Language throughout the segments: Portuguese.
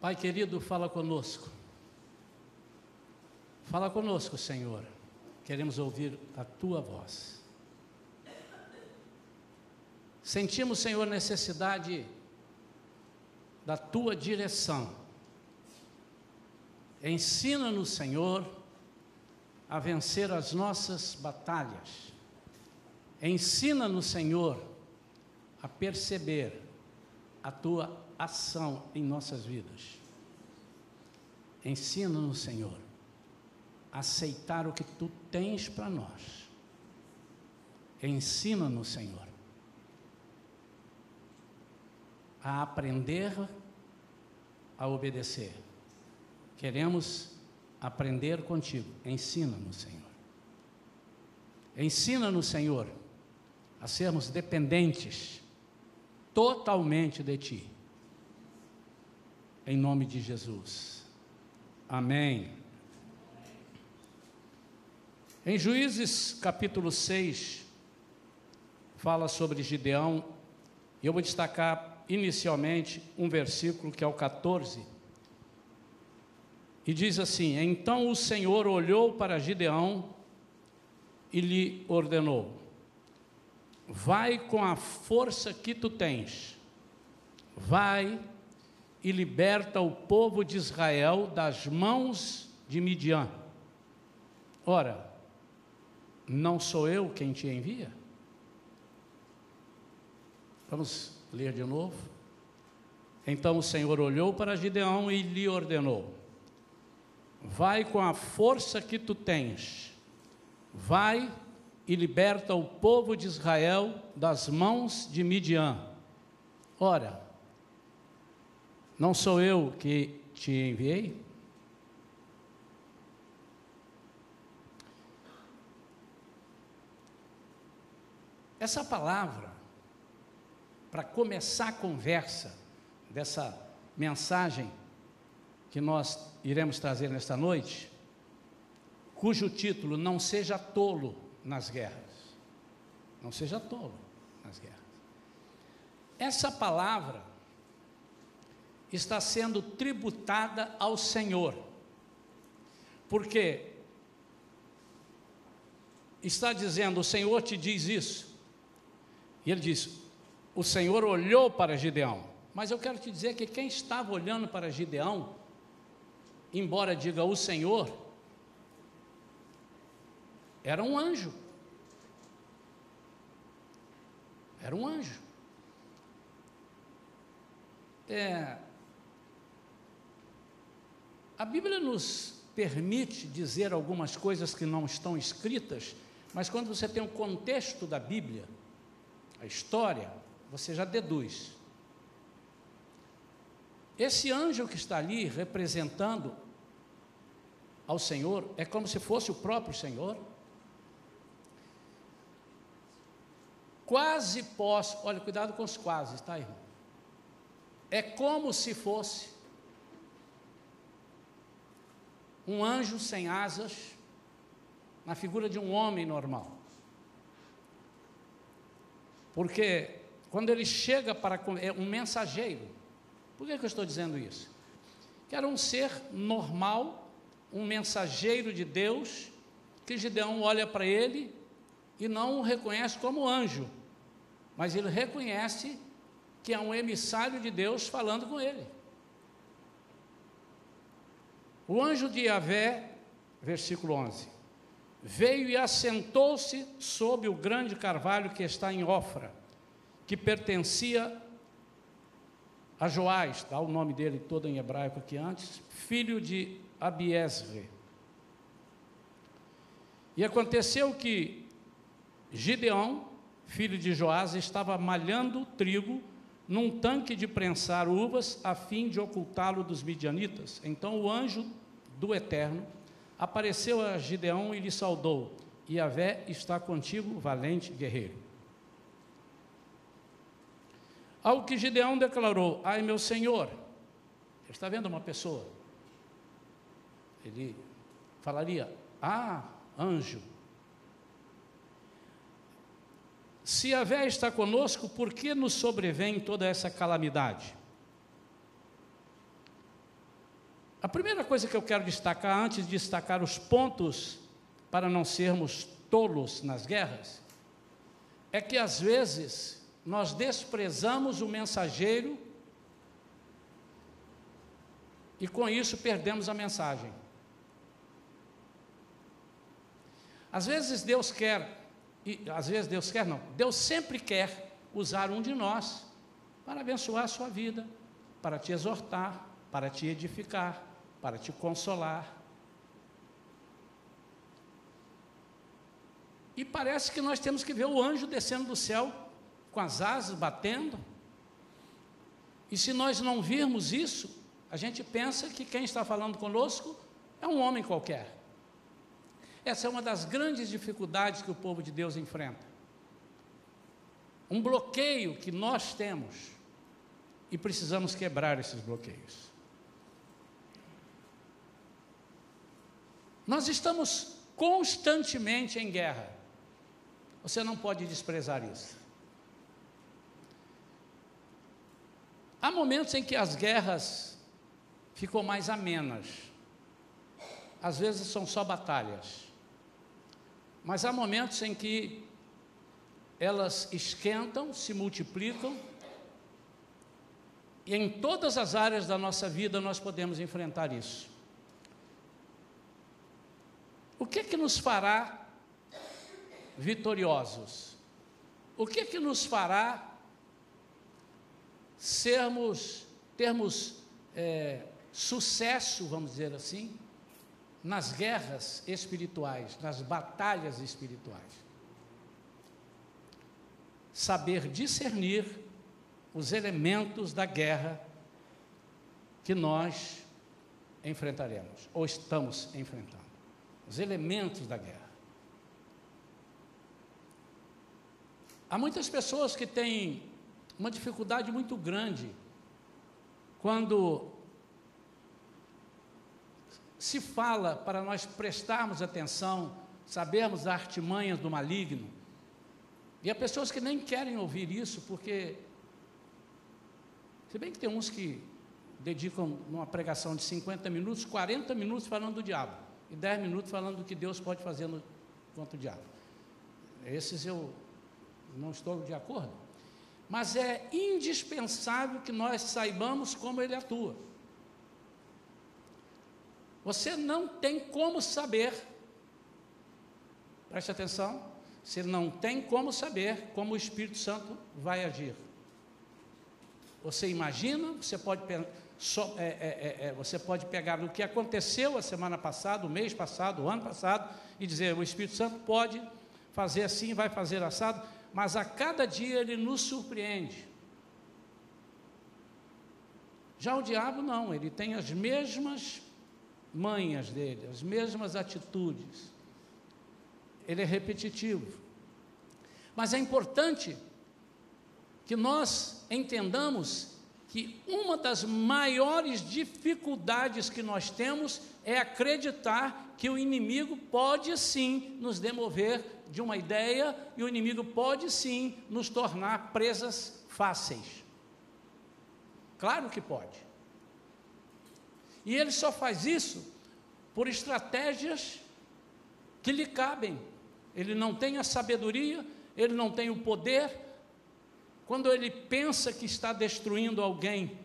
Pai querido, fala conosco. Fala conosco, Senhor. Queremos ouvir a tua voz. Sentimos, Senhor, necessidade da tua direção. Ensina-nos, Senhor, a vencer as nossas batalhas. Ensina-nos, Senhor, a perceber a tua ação em nossas vidas. Ensina-nos, Senhor, a aceitar o que tu tens para nós. Ensina-nos, Senhor, a aprender a obedecer. Queremos aprender contigo. Ensina-nos, Senhor. Ensina-nos, Senhor, a sermos dependentes totalmente de Ti. Em nome de Jesus. Amém. Em Juízes capítulo 6, fala sobre Gideão, e eu vou destacar inicialmente um versículo que é o 14, e diz assim: Então o Senhor olhou para Gideão e lhe ordenou: Vai com a força que tu tens, vai e liberta o povo de Israel das mãos de Midian. Ora, não sou eu quem te envia? Vamos ler de novo. Então o Senhor olhou para Gideão e lhe ordenou: Vai com a força que tu tens, vai e liberta o povo de Israel das mãos de Midian. Ora, não sou eu que te enviei? Essa palavra, para começar a conversa dessa mensagem que nós iremos trazer nesta noite, cujo título não seja tolo nas guerras. Não seja tolo nas guerras. Essa palavra está sendo tributada ao Senhor, porque está dizendo: o Senhor te diz isso. E ele diz: o Senhor olhou para Gideão. Mas eu quero te dizer que quem estava olhando para Gideão, embora diga o Senhor, era um anjo. Era um anjo. É, a Bíblia nos permite dizer algumas coisas que não estão escritas, mas quando você tem o contexto da Bíblia, a história, você já deduz. Esse anjo que está ali representando ao Senhor é como se fosse o próprio Senhor. quase posso, olha, cuidado com os quase, tá, irmão? É como se fosse um anjo sem asas, na figura de um homem normal. Porque quando ele chega para é um mensageiro. Por que, que eu estou dizendo isso? Que era um ser normal, um mensageiro de Deus, que Gideão olha para ele e não o reconhece como anjo, mas ele reconhece que é um emissário de Deus falando com ele. O anjo de Yahvé, versículo 11, veio e assentou-se sob o grande carvalho que está em Ofra, que pertencia a Joás, dá o nome dele todo em hebraico aqui antes, filho de Abiesre. E aconteceu que Gideão, filho de Joás, estava malhando trigo num tanque de prensar uvas a fim de ocultá-lo dos midianitas. Então o anjo do Eterno apareceu a Gideão e lhe saudou: Yahvé está contigo, valente guerreiro. Ao que Gideão declarou: Ai meu senhor, está vendo uma pessoa? Ele falaria: Ah, anjo, Se a Vé está conosco, por que nos sobrevém toda essa calamidade? A primeira coisa que eu quero destacar, antes de destacar os pontos para não sermos tolos nas guerras, é que às vezes nós desprezamos o mensageiro e com isso perdemos a mensagem. Às vezes Deus quer, e às vezes Deus quer não, Deus sempre quer usar um de nós para abençoar a sua vida, para te exortar, para te edificar, para te consolar. E parece que nós temos que ver o anjo descendo do céu com as asas batendo. E se nós não virmos isso, a gente pensa que quem está falando conosco é um homem qualquer. Essa é uma das grandes dificuldades que o povo de Deus enfrenta. Um bloqueio que nós temos e precisamos quebrar esses bloqueios. Nós estamos constantemente em guerra. Você não pode desprezar isso. Há momentos em que as guerras ficam mais amenas. Às vezes são só batalhas. Mas há momentos em que elas esquentam, se multiplicam, e em todas as áreas da nossa vida nós podemos enfrentar isso. O que é que nos fará vitoriosos? O que é que nos fará sermos, termos é, sucesso, vamos dizer assim, nas guerras espirituais, nas batalhas espirituais. Saber discernir os elementos da guerra que nós enfrentaremos, ou estamos enfrentando. Os elementos da guerra. Há muitas pessoas que têm uma dificuldade muito grande quando se fala para nós prestarmos atenção, sabermos as artimanhas do maligno. E há pessoas que nem querem ouvir isso, porque, se bem que tem uns que dedicam numa pregação de 50 minutos, 40 minutos falando do diabo, e 10 minutos falando do que Deus pode fazer no, contra o diabo. Esses eu não estou de acordo. Mas é indispensável que nós saibamos como ele atua. Você não tem como saber, preste atenção, você não tem como saber como o Espírito Santo vai agir. Você imagina, você pode, é, é, é, é, você pode pegar o que aconteceu a semana passada, o mês passado, o ano passado, e dizer: o Espírito Santo pode fazer assim, vai fazer assado, mas a cada dia ele nos surpreende. Já o diabo não, ele tem as mesmas manhas dele, as mesmas atitudes. Ele é repetitivo. Mas é importante que nós entendamos que uma das maiores dificuldades que nós temos é acreditar que o inimigo pode sim nos demover de uma ideia e o inimigo pode sim nos tornar presas fáceis. Claro que pode. E ele só faz isso por estratégias que lhe cabem. Ele não tem a sabedoria, ele não tem o poder. Quando ele pensa que está destruindo alguém,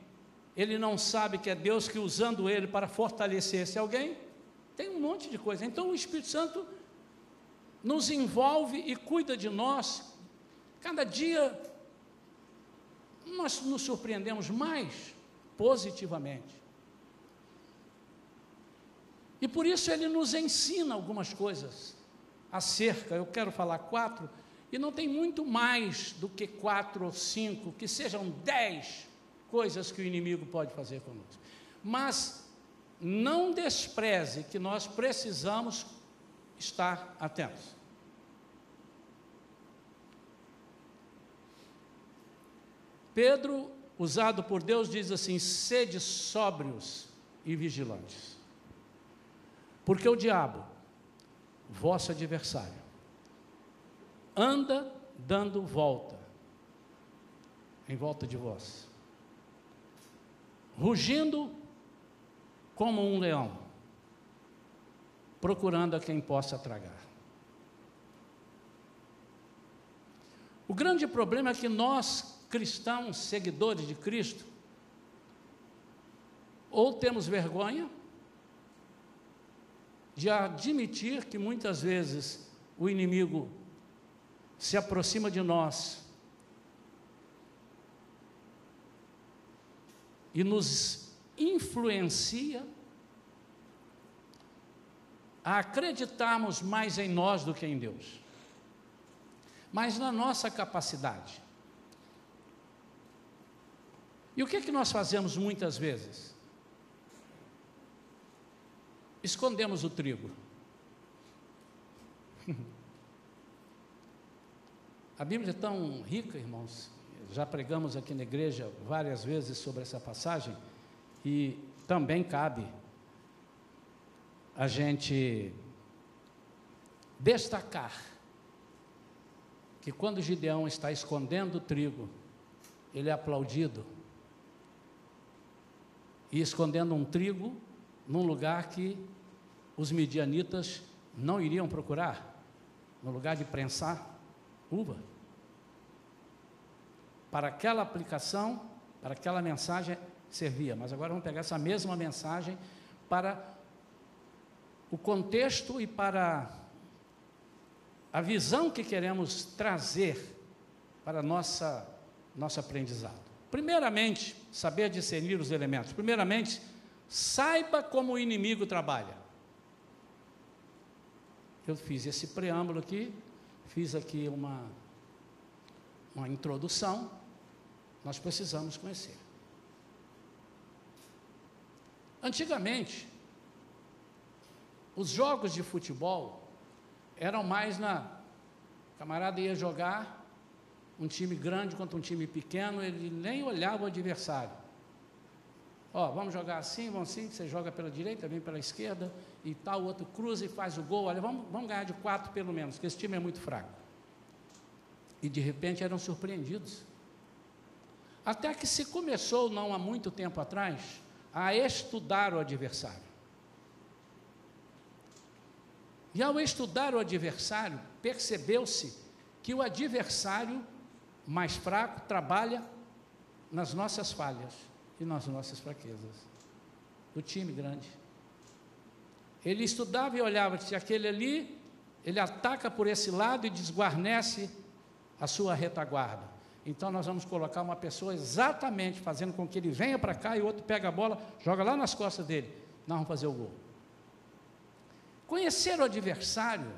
ele não sabe que é Deus que usando ele para fortalecer esse alguém. Tem um monte de coisa. Então o Espírito Santo nos envolve e cuida de nós. Cada dia nós nos surpreendemos mais positivamente. E por isso ele nos ensina algumas coisas acerca, eu quero falar quatro, e não tem muito mais do que quatro ou cinco, que sejam dez coisas que o inimigo pode fazer conosco. Mas não despreze que nós precisamos estar atentos. Pedro, usado por Deus, diz assim: sede sóbrios e vigilantes. Porque o diabo, vosso adversário, anda dando volta em volta de vós, rugindo como um leão, procurando a quem possa tragar. O grande problema é que nós, cristãos, seguidores de Cristo, ou temos vergonha de admitir que muitas vezes o inimigo se aproxima de nós e nos influencia a acreditarmos mais em nós do que em Deus, mas na nossa capacidade. E o que é que nós fazemos muitas vezes? Escondemos o trigo. A Bíblia é tão rica, irmãos. Já pregamos aqui na igreja várias vezes sobre essa passagem e também cabe a gente destacar que quando Gideão está escondendo o trigo, ele é aplaudido. E escondendo um trigo num lugar que os midianitas não iriam procurar, no lugar de prensar uva. Para aquela aplicação, para aquela mensagem servia, mas agora vamos pegar essa mesma mensagem para o contexto e para a visão que queremos trazer para nossa nosso aprendizado. Primeiramente, saber discernir os elementos. Primeiramente, saiba como o inimigo trabalha. Eu fiz esse preâmbulo aqui Fiz aqui uma, uma introdução, nós precisamos conhecer. Antigamente, os jogos de futebol eram mais na. O camarada ia jogar um time grande contra um time pequeno, ele nem olhava o adversário. Ó, vamos jogar assim, vamos assim, você joga pela direita, vem pela esquerda, e tal, o outro cruza e faz o gol. Olha, vamos, vamos ganhar de quatro pelo menos, porque esse time é muito fraco. E de repente eram surpreendidos. Até que se começou, não há muito tempo atrás, a estudar o adversário. E ao estudar o adversário, percebeu-se que o adversário mais fraco trabalha nas nossas falhas e nas nossas fraquezas. O time grande. Ele estudava e olhava, se aquele ali, ele ataca por esse lado e desguarnece a sua retaguarda. Então nós vamos colocar uma pessoa exatamente fazendo com que ele venha para cá e o outro pega a bola, joga lá nas costas dele. Nós vamos fazer o gol. Conhecer o adversário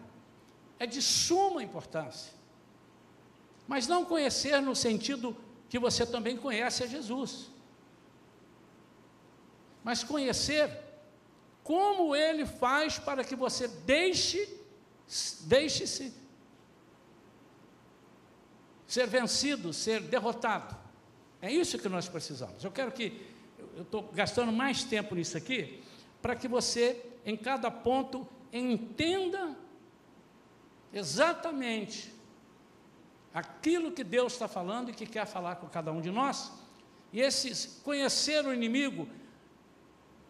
é de suma importância. Mas não conhecer no sentido que você também conhece a Jesus. Mas conhecer como ele faz para que você deixe, deixe-se ser vencido, ser derrotado. É isso que nós precisamos. Eu quero que, eu estou gastando mais tempo nisso aqui, para que você, em cada ponto, entenda exatamente aquilo que Deus está falando e que quer falar com cada um de nós. E esse conhecer o inimigo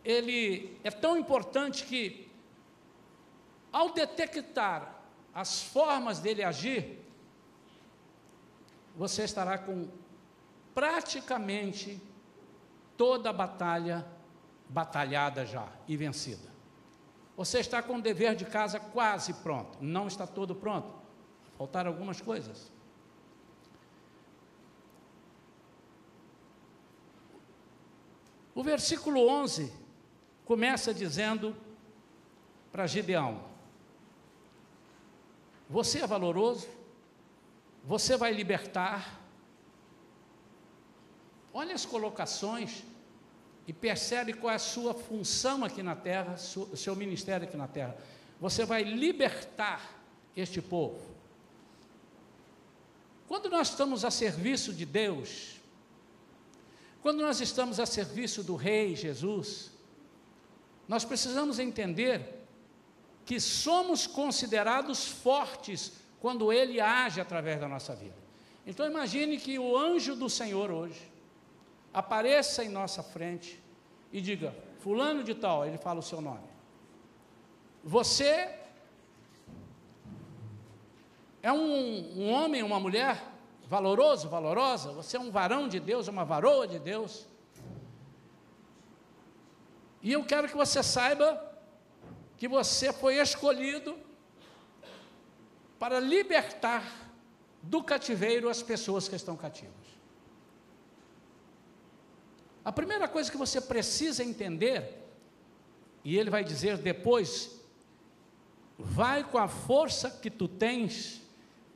ele é tão importante que, ao detectar as formas dele agir, você estará com praticamente toda a batalha batalhada já e vencida. Você está com o dever de casa quase pronto, não está todo pronto, faltaram algumas coisas. O versículo 11 começa dizendo para Gideão: Você é valoroso, você vai libertar. Olha as colocações e percebe qual é a sua função aqui na terra, o seu ministério aqui na terra. Você vai libertar este povo. Quando nós estamos a serviço de Deus, quando nós estamos a serviço do Rei Jesus, nós precisamos entender que somos considerados fortes quando Ele age através da nossa vida. Então imagine que o anjo do Senhor hoje apareça em nossa frente e diga: fulano de tal, ele fala o seu nome. Você é um, um homem, uma mulher valoroso, valorosa, você é um varão de Deus, uma varoa de Deus. E eu quero que você saiba que você foi escolhido para libertar do cativeiro as pessoas que estão cativas. A primeira coisa que você precisa entender, e ele vai dizer depois, vai com a força que tu tens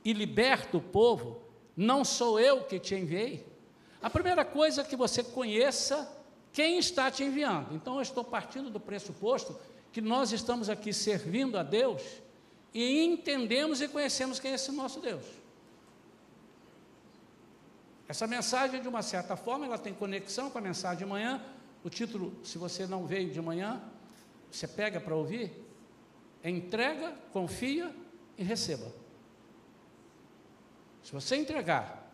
e liberta o povo, não sou eu que te enviei. A primeira coisa que você conheça quem está te enviando. Então eu estou partindo do pressuposto que nós estamos aqui servindo a Deus e entendemos e conhecemos quem é esse nosso Deus. Essa mensagem, de uma certa forma, ela tem conexão com a mensagem de manhã. O título, se você não veio de manhã, você pega para ouvir, é entrega, confia e receba. Se você entregar,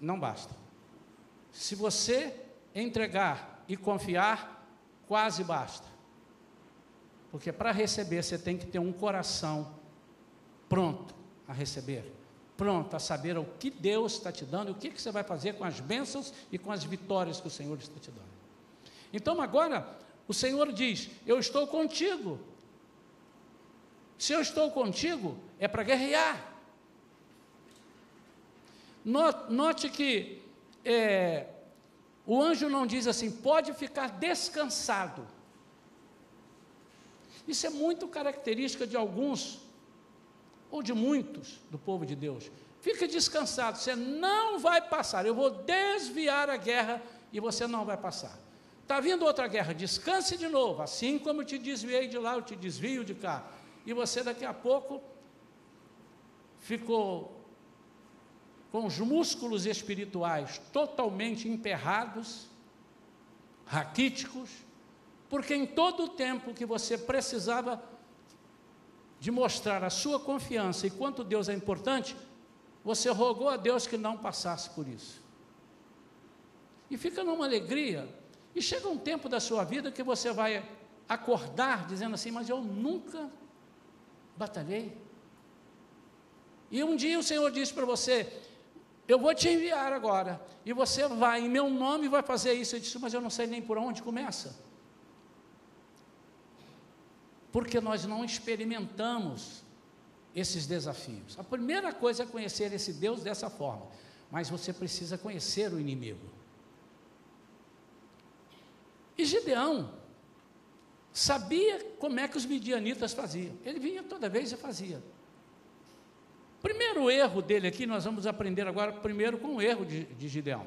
não basta. Se você entregar e confiar, quase basta. Porque para receber você tem que ter um coração pronto a receber, pronto a saber o que Deus está te dando e o que, que você vai fazer com as bênçãos e com as vitórias que o Senhor está te dando. Então agora o Senhor diz: Eu estou contigo. Se eu estou contigo, é para guerrear. Note que é, o anjo não diz assim, pode ficar descansado. Isso é muito característica de alguns, ou de muitos do povo de Deus. Fica descansado, você não vai passar. Eu vou desviar a guerra e você não vai passar. Está vindo outra guerra, descanse de novo. Assim como eu te desviei de lá, eu te desvio de cá. E você daqui a pouco ficou com os músculos espirituais totalmente emperrados, raquíticos, porque em todo o tempo que você precisava de mostrar a sua confiança e quanto Deus é importante, você rogou a Deus que não passasse por isso. E fica numa alegria. E chega um tempo da sua vida que você vai acordar dizendo assim: Mas eu nunca batalhei. E um dia o Senhor disse para você: Eu vou te enviar agora. E você vai, em meu nome, vai fazer isso. Eu disse: Mas eu não sei nem por onde começa porque nós não experimentamos esses desafios. A primeira coisa é conhecer esse Deus dessa forma, mas você precisa conhecer o inimigo. E Gideão sabia como é que os midianitas faziam. Ele vinha toda vez e fazia. Primeiro erro dele aqui, nós vamos aprender agora primeiro com o erro de, de Gideão.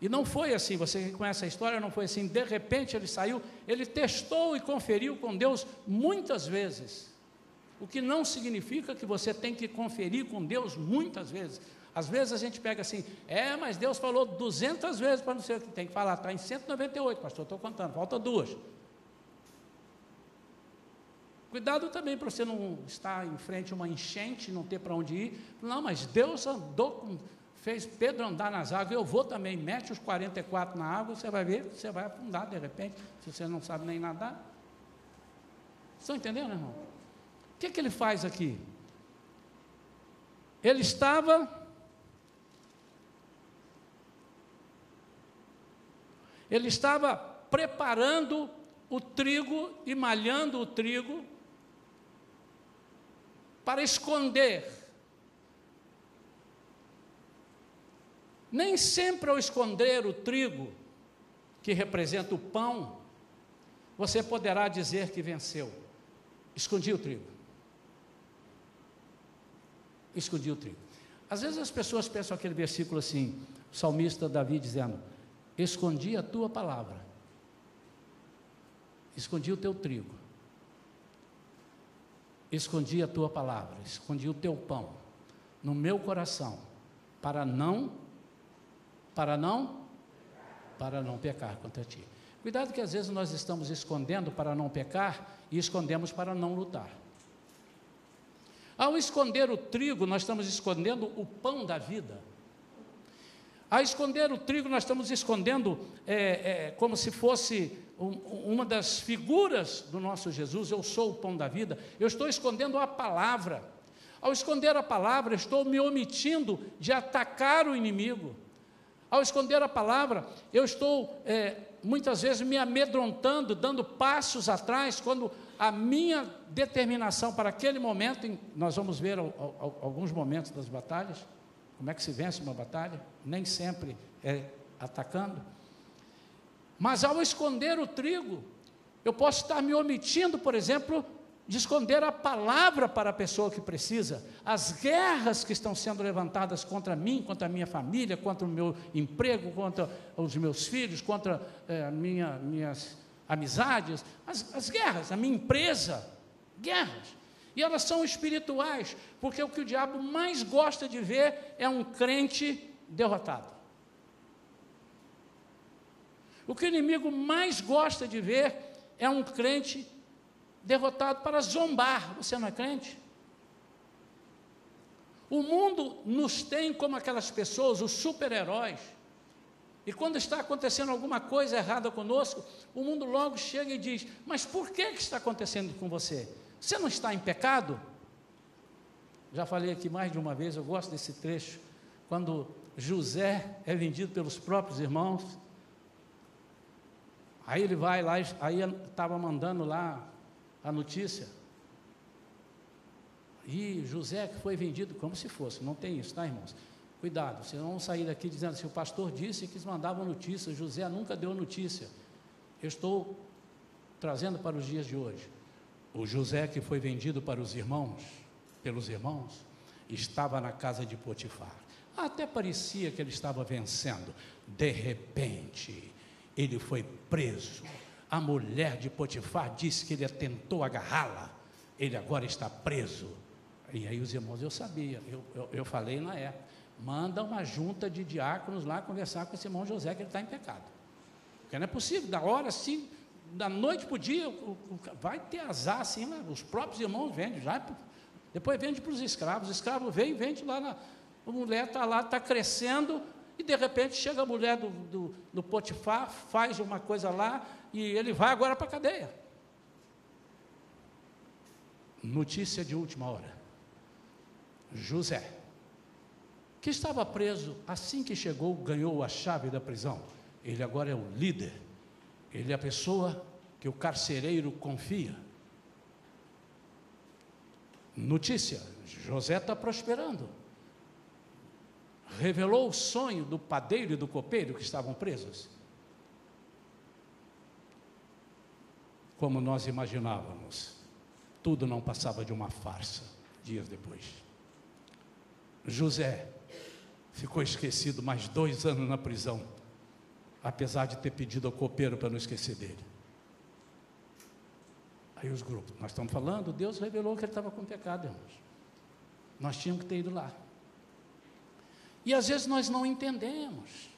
E não foi assim, você que conhece a história, não foi assim. De repente ele saiu, ele testou e conferiu com Deus muitas vezes. O que não significa que você tem que conferir com Deus muitas vezes. Às vezes a gente pega assim, é, mas Deus falou 200 vezes para não ser o que tem que falar, está em 198, pastor, estou contando, falta duas. Cuidado também para você não estar em frente a uma enchente, não ter para onde ir. Não, mas Deus andou com fez Pedro andar nas águas, eu vou também, mete os 44 na água, você vai ver, você vai afundar de repente, se você não sabe nem nadar. Estão entendendo, irmão? O que, que ele faz aqui? Ele estava. Ele estava preparando o trigo e malhando o trigo para esconder Nem sempre ao esconder o trigo, que representa o pão, você poderá dizer que venceu. Escondi o trigo. Escondi o trigo. Às vezes as pessoas pensam aquele versículo assim, o salmista Davi dizendo: Escondi a tua palavra, escondi o teu trigo, escondi a tua palavra, escondi o teu pão no meu coração, para não para não para não pecar contra ti. Cuidado que às vezes nós estamos escondendo para não pecar e escondemos para não lutar. Ao esconder o trigo, nós estamos escondendo o pão da vida. A esconder o trigo, nós estamos escondendo é, é, como se fosse um, uma das figuras do nosso Jesus. Eu sou o pão da vida. Eu estou escondendo a palavra. Ao esconder a palavra, estou me omitindo de atacar o inimigo. Ao esconder a palavra, eu estou é, muitas vezes me amedrontando, dando passos atrás, quando a minha determinação para aquele momento, nós vamos ver alguns momentos das batalhas, como é que se vence uma batalha? Nem sempre é atacando. Mas ao esconder o trigo, eu posso estar me omitindo, por exemplo, de esconder a palavra para a pessoa que precisa. As guerras que estão sendo levantadas contra mim, contra a minha família, contra o meu emprego, contra os meus filhos, contra é, minha, minhas amizades, as, as guerras, a minha empresa, guerras. E elas são espirituais, porque o que o diabo mais gosta de ver é um crente derrotado. O que o inimigo mais gosta de ver é um crente derrotado para zombar. Você não é crente? O mundo nos tem como aquelas pessoas, os super-heróis. E quando está acontecendo alguma coisa errada conosco, o mundo logo chega e diz: Mas por que, que está acontecendo com você? Você não está em pecado? Já falei aqui mais de uma vez, eu gosto desse trecho, quando José é vendido pelos próprios irmãos. Aí ele vai lá, aí estava mandando lá a notícia. E José que foi vendido como se fosse, não tem isso, tá, irmãos? Cuidado, vocês vão sair daqui dizendo assim, o pastor disse que eles mandavam notícia, José nunca deu notícia. Eu estou trazendo para os dias de hoje. O José que foi vendido para os irmãos, pelos irmãos, estava na casa de Potifar. Até parecia que ele estava vencendo. De repente, ele foi preso. A mulher de Potifar disse que ele tentou agarrá-la. Ele agora está preso. E aí os irmãos, eu sabia, eu, eu, eu falei na época, manda uma junta de diáconos lá conversar com esse irmão José, que ele está em pecado. Porque não é possível, da hora assim, da noite para o dia, vai ter azar assim, lá, os próprios irmãos vendem, já, depois vende para os escravos, o escravo vem e vende lá, na, a mulher está lá, está crescendo, e de repente chega a mulher do, do, do Potifar, faz uma coisa lá, e ele vai agora para a cadeia. Notícia de última hora. José, que estava preso, assim que chegou, ganhou a chave da prisão. Ele agora é o líder ele é a pessoa que o carcereiro confia. Notícia: José está prosperando. Revelou o sonho do padeiro e do copeiro que estavam presos. Como nós imaginávamos, tudo não passava de uma farsa dias depois. José ficou esquecido mais dois anos na prisão apesar de ter pedido ao copeiro para não esquecer dele. Aí os grupos, nós estamos falando, Deus revelou que ele estava com pecado, irmãos. Nós tínhamos que ter ido lá. E às vezes nós não entendemos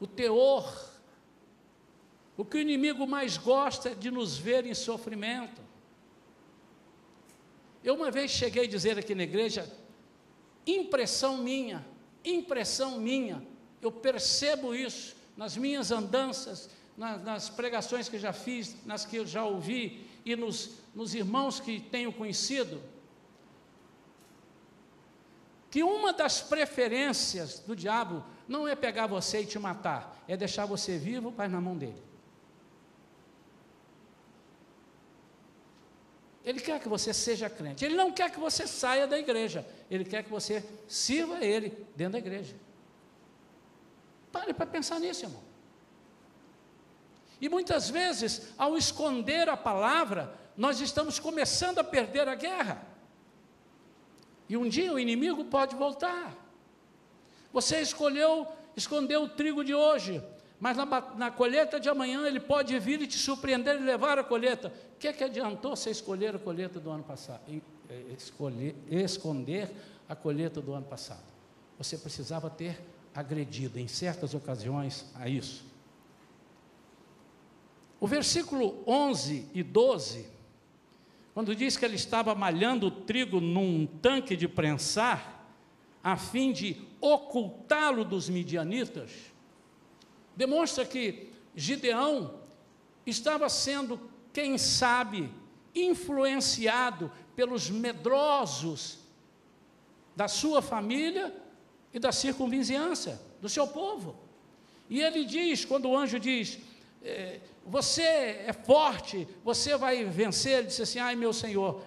o teor. O que o inimigo mais gosta é de nos ver em sofrimento. Eu uma vez cheguei a dizer aqui na igreja, impressão minha, impressão minha, eu percebo isso nas minhas andanças, nas, nas pregações que já fiz, nas que eu já ouvi e nos, nos irmãos que tenho conhecido. Que uma das preferências do diabo não é pegar você e te matar, é deixar você vivo, mas na mão dele. Ele quer que você seja crente. Ele não quer que você saia da igreja. Ele quer que você sirva ele dentro da igreja. Pare para pensar nisso, irmão. E muitas vezes, ao esconder a palavra, nós estamos começando a perder a guerra. E um dia o inimigo pode voltar. Você escolheu esconder o trigo de hoje, mas na, na, colheita de amanhã ele pode vir e te surpreender e levar a colheita. O que, é que adiantou você escolher a colheita do ano passado? Escolher, esconder a colheita do ano passado. Você precisava ter agredido em certas ocasiões a isso. O versículo 11 e 12, quando diz que ele estava malhando o trigo num tanque de prensar, a fim de ocultá-lo dos midianitas, demonstra que Gideão estava sendo, quem sabe, influenciado pelos medrosos da sua família e da circunvizinhança, do seu povo. E ele diz, quando o anjo diz, é, você é forte, você vai vencer, ele disse assim, ai meu Senhor,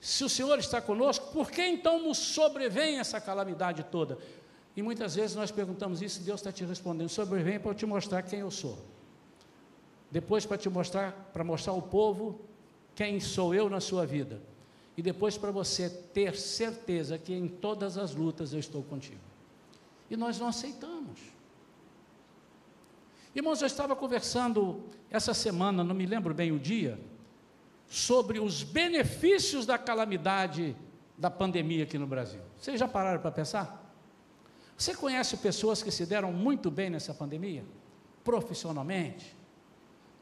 se o Senhor está conosco, por que então nos sobrevém essa calamidade toda? E muitas vezes nós perguntamos isso, Deus está te respondendo, sobrevém para eu te mostrar quem eu sou. Depois para te mostrar, para mostrar ao povo quem sou eu na sua vida. E depois para você ter certeza que em todas as lutas eu estou contigo. E nós não aceitamos. Irmãos, eu estava conversando essa semana, não me lembro bem o dia, sobre os benefícios da calamidade da pandemia aqui no Brasil. Vocês já pararam para pensar? Você conhece pessoas que se deram muito bem nessa pandemia? Profissionalmente?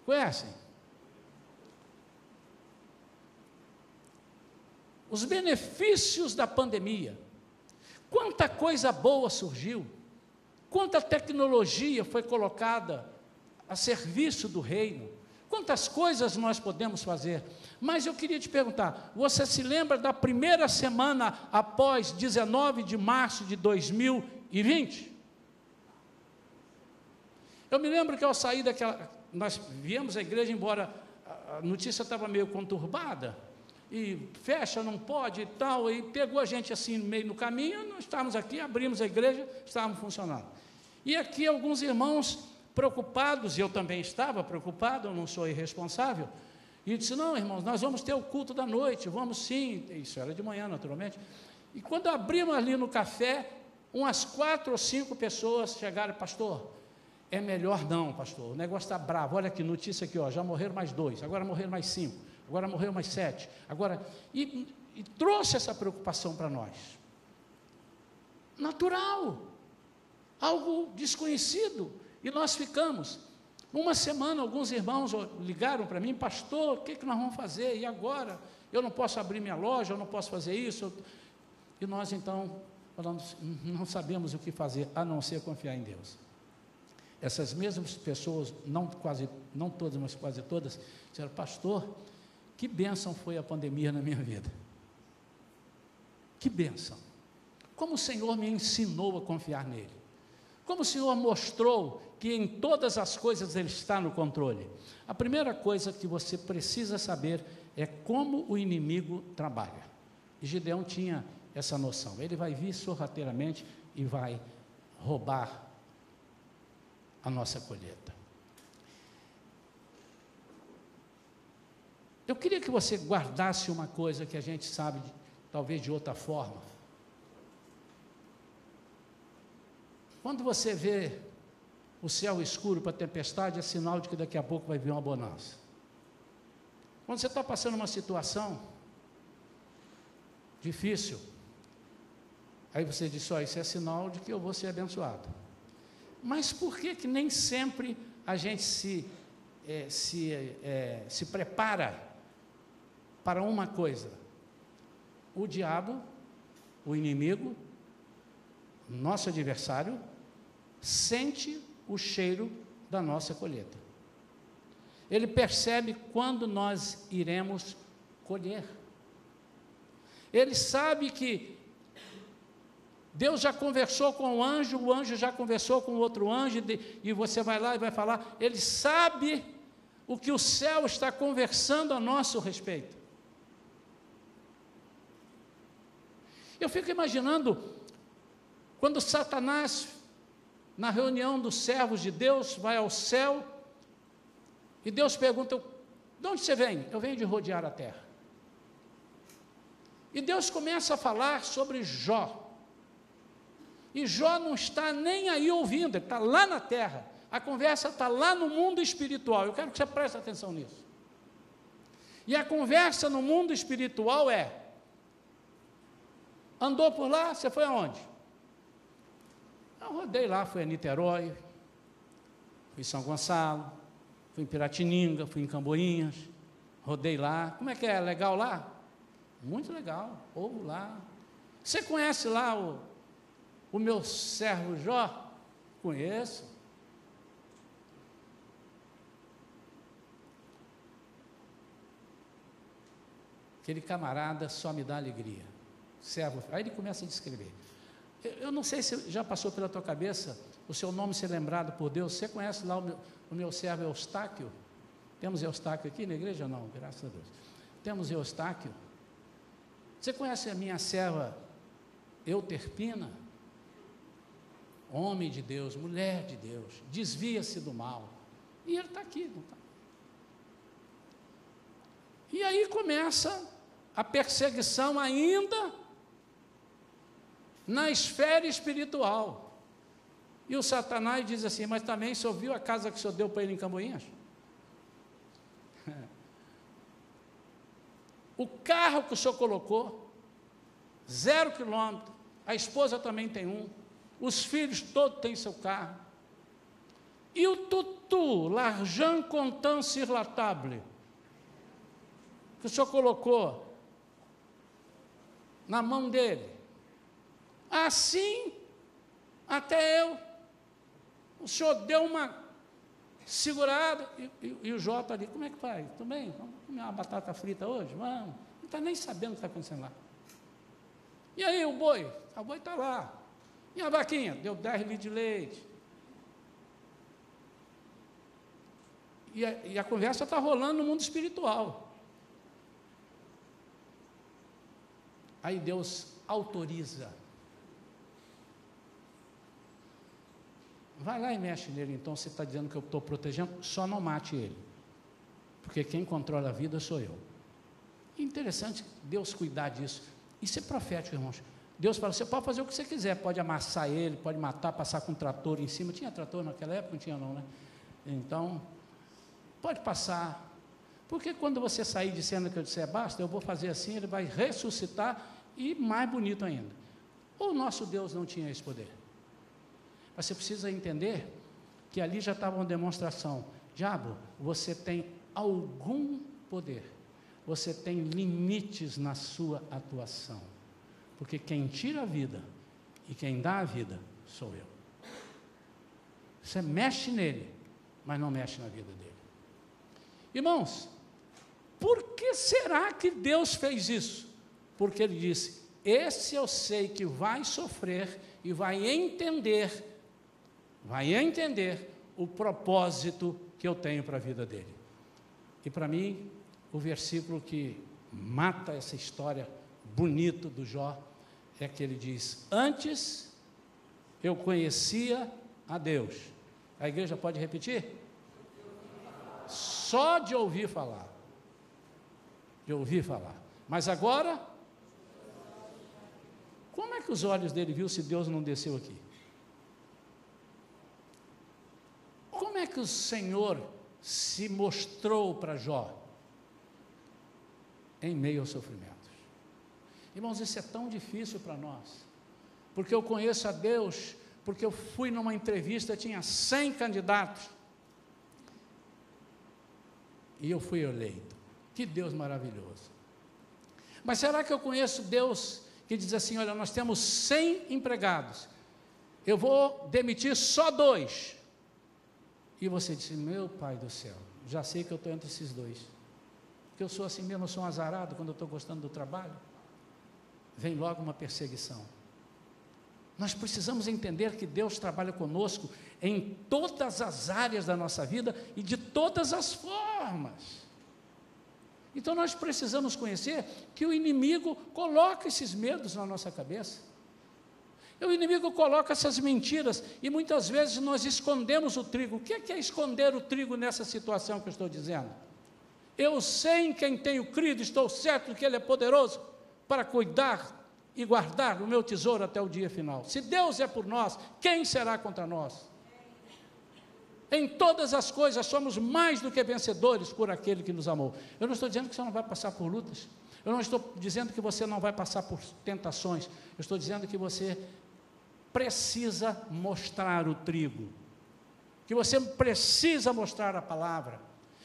Conhecem? Os benefícios da pandemia. Quanta coisa boa surgiu. Quanta tecnologia foi colocada a serviço do reino. Quantas coisas nós podemos fazer? Mas eu queria te perguntar: você se lembra da primeira semana após 19 de março de 2020? Eu me lembro que ao sair daquela. Nós viemos à igreja, embora a notícia estava meio conturbada, e fecha, não pode e tal, e pegou a gente assim no meio do caminho, nós estávamos aqui, abrimos a igreja, estávamos funcionando. E aqui alguns irmãos preocupados, e eu também estava preocupado, eu não sou irresponsável, e disse: Não, irmãos, nós vamos ter o culto da noite, vamos sim. Isso era de manhã, naturalmente. E quando abrimos ali no café, umas quatro ou cinco pessoas chegaram, pastor. É melhor não, pastor. O negócio está bravo. Olha que notícia aqui, ó. Já morreram mais dois, agora morreram mais cinco, agora morreram mais sete. Agora. E, e trouxe essa preocupação para nós. Natural. Algo desconhecido. E nós ficamos. Uma semana, alguns irmãos ligaram para mim, pastor, o que, que nós vamos fazer? E agora? Eu não posso abrir minha loja, eu não posso fazer isso. E nós então falamos, não sabemos o que fazer, a não ser confiar em Deus. Essas mesmas pessoas, não quase, não todas, mas quase todas, disseram, pastor, que bênção foi a pandemia na minha vida. Que bênção. Como o Senhor me ensinou a confiar nele. Como o Senhor mostrou que em todas as coisas Ele está no controle. A primeira coisa que você precisa saber é como o inimigo trabalha. E Gideão tinha essa noção. Ele vai vir sorrateiramente e vai roubar a nossa colheita. Eu queria que você guardasse uma coisa que a gente sabe, talvez de outra forma. Quando você vê o céu escuro para tempestade, é sinal de que daqui a pouco vai vir uma bonança. Quando você está passando uma situação difícil, aí você diz: Ó, isso é sinal de que eu vou ser abençoado. Mas por que, que nem sempre a gente se, é, se, é, se prepara para uma coisa? O diabo, o inimigo, nosso adversário, sente o cheiro da nossa colheita. Ele percebe quando nós iremos colher. Ele sabe que Deus já conversou com o anjo, o anjo já conversou com outro anjo, e você vai lá e vai falar. Ele sabe o que o céu está conversando a nosso respeito. Eu fico imaginando quando Satanás na reunião dos servos de Deus, vai ao céu, e Deus pergunta: de onde você vem? Eu venho de rodear a terra. E Deus começa a falar sobre Jó. E Jó não está nem aí ouvindo, ele está lá na terra. A conversa está lá no mundo espiritual. Eu quero que você preste atenção nisso. E a conversa no mundo espiritual é: andou por lá, você foi aonde? Eu rodei lá, fui a Niterói, fui em São Gonçalo, fui em Piratininga, fui em Camboinhas, rodei lá. Como é que é? Legal lá? Muito legal, povo lá. Você conhece lá o, o meu servo Jó? Conheço. Aquele camarada só me dá alegria. Servo. Aí ele começa a descrever. Eu, não sei se já passou pela tua cabeça o seu nome ser lembrado por Deus. Você conhece lá o meu, o meu servo Eustáquio? Temos Eustáquio aqui na igreja? Não, graças a Deus. Temos Eustáquio. Você conhece a minha serva Euterpina? Homem de Deus, mulher de Deus, desvia-se do mal. E ele está aqui, não está? E aí começa a perseguição ainda na esfera espiritual. E o Satanás diz assim: Mas também o senhor viu a casa que o senhor deu para ele em Camboinhas? O carro que o senhor colocou, zero quilômetro, a esposa também tem um, os filhos todos têm seu carro. E o tutu, l'argent contant sur la table, que o senhor colocou na mão dele. Assim, até eu. O senhor deu uma segurada, e, e, e o Jota ali, como é que faz? Tudo bem? Vamos comer uma batata frita hoje? Vamos. Não está nem sabendo o que está acontecendo lá. E aí o boi? O boi está lá. E a vaquinha? Deu 10 litros de leite. E a, e a conversa está rolando no mundo espiritual. Aí Deus autoriza. Vai lá e mexe nele, então você está dizendo que eu estou protegendo, só não mate ele. Porque quem controla a vida sou eu. interessante Deus cuidar disso. Isso é profético, irmãos. Deus fala, você pode fazer o que você quiser, pode amassar ele, pode matar, passar com um trator em cima. Tinha trator naquela época? Não tinha não, né? Então, pode passar. Porque quando você sair dizendo que eu disser basta, eu vou fazer assim, ele vai ressuscitar e mais bonito ainda. O nosso Deus não tinha esse poder. Mas você precisa entender que ali já estava uma demonstração. Diabo, você tem algum poder. Você tem limites na sua atuação. Porque quem tira a vida e quem dá a vida sou eu. Você mexe nele, mas não mexe na vida dele. Irmãos, por que será que Deus fez isso? Porque ele disse: Esse eu sei que vai sofrer e vai entender vai entender o propósito que eu tenho para a vida dele. E para mim, o versículo que mata essa história bonito do Jó é que ele diz: Antes eu conhecia a Deus. A igreja pode repetir? Só de ouvir falar. De ouvir falar. Mas agora, como é que os olhos dele viu se Deus não desceu aqui? Como é que o Senhor se mostrou para Jó? Em meio aos sofrimentos. Irmãos, isso é tão difícil para nós, porque eu conheço a Deus, porque eu fui numa entrevista, tinha 100 candidatos, e eu fui eleito. Que Deus maravilhoso. Mas será que eu conheço Deus que diz assim: olha, nós temos 100 empregados, eu vou demitir só dois, e você disse: Meu pai do céu, já sei que eu estou entre esses dois. Porque eu sou assim mesmo, eu sou um azarado quando eu estou gostando do trabalho. Vem logo uma perseguição. Nós precisamos entender que Deus trabalha conosco em todas as áreas da nossa vida e de todas as formas. Então nós precisamos conhecer que o inimigo coloca esses medos na nossa cabeça. O inimigo coloca essas mentiras e muitas vezes nós escondemos o trigo. O que é, é esconder o trigo nessa situação que eu estou dizendo? Eu sei em quem tenho crido, estou certo que Ele é poderoso para cuidar e guardar o meu tesouro até o dia final. Se Deus é por nós, quem será contra nós? Em todas as coisas somos mais do que vencedores por aquele que nos amou. Eu não estou dizendo que você não vai passar por lutas. Eu não estou dizendo que você não vai passar por tentações. Eu estou dizendo que você precisa mostrar o trigo, que você precisa mostrar a palavra,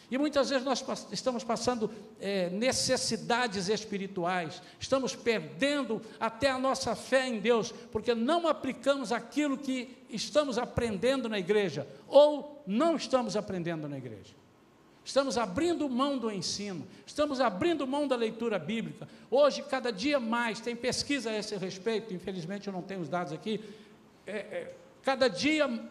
E muitas vezes nós estamos passando é, necessidades espirituais, estamos perdendo até a nossa fé em Deus, porque não aplicamos aquilo que estamos aprendendo na igreja, ou não estamos aprendendo na igreja. Estamos abrindo mão do ensino, estamos abrindo mão da leitura bíblica. Hoje, cada dia mais, tem pesquisa a esse respeito, infelizmente eu não tenho os dados aqui. É, é, cada dia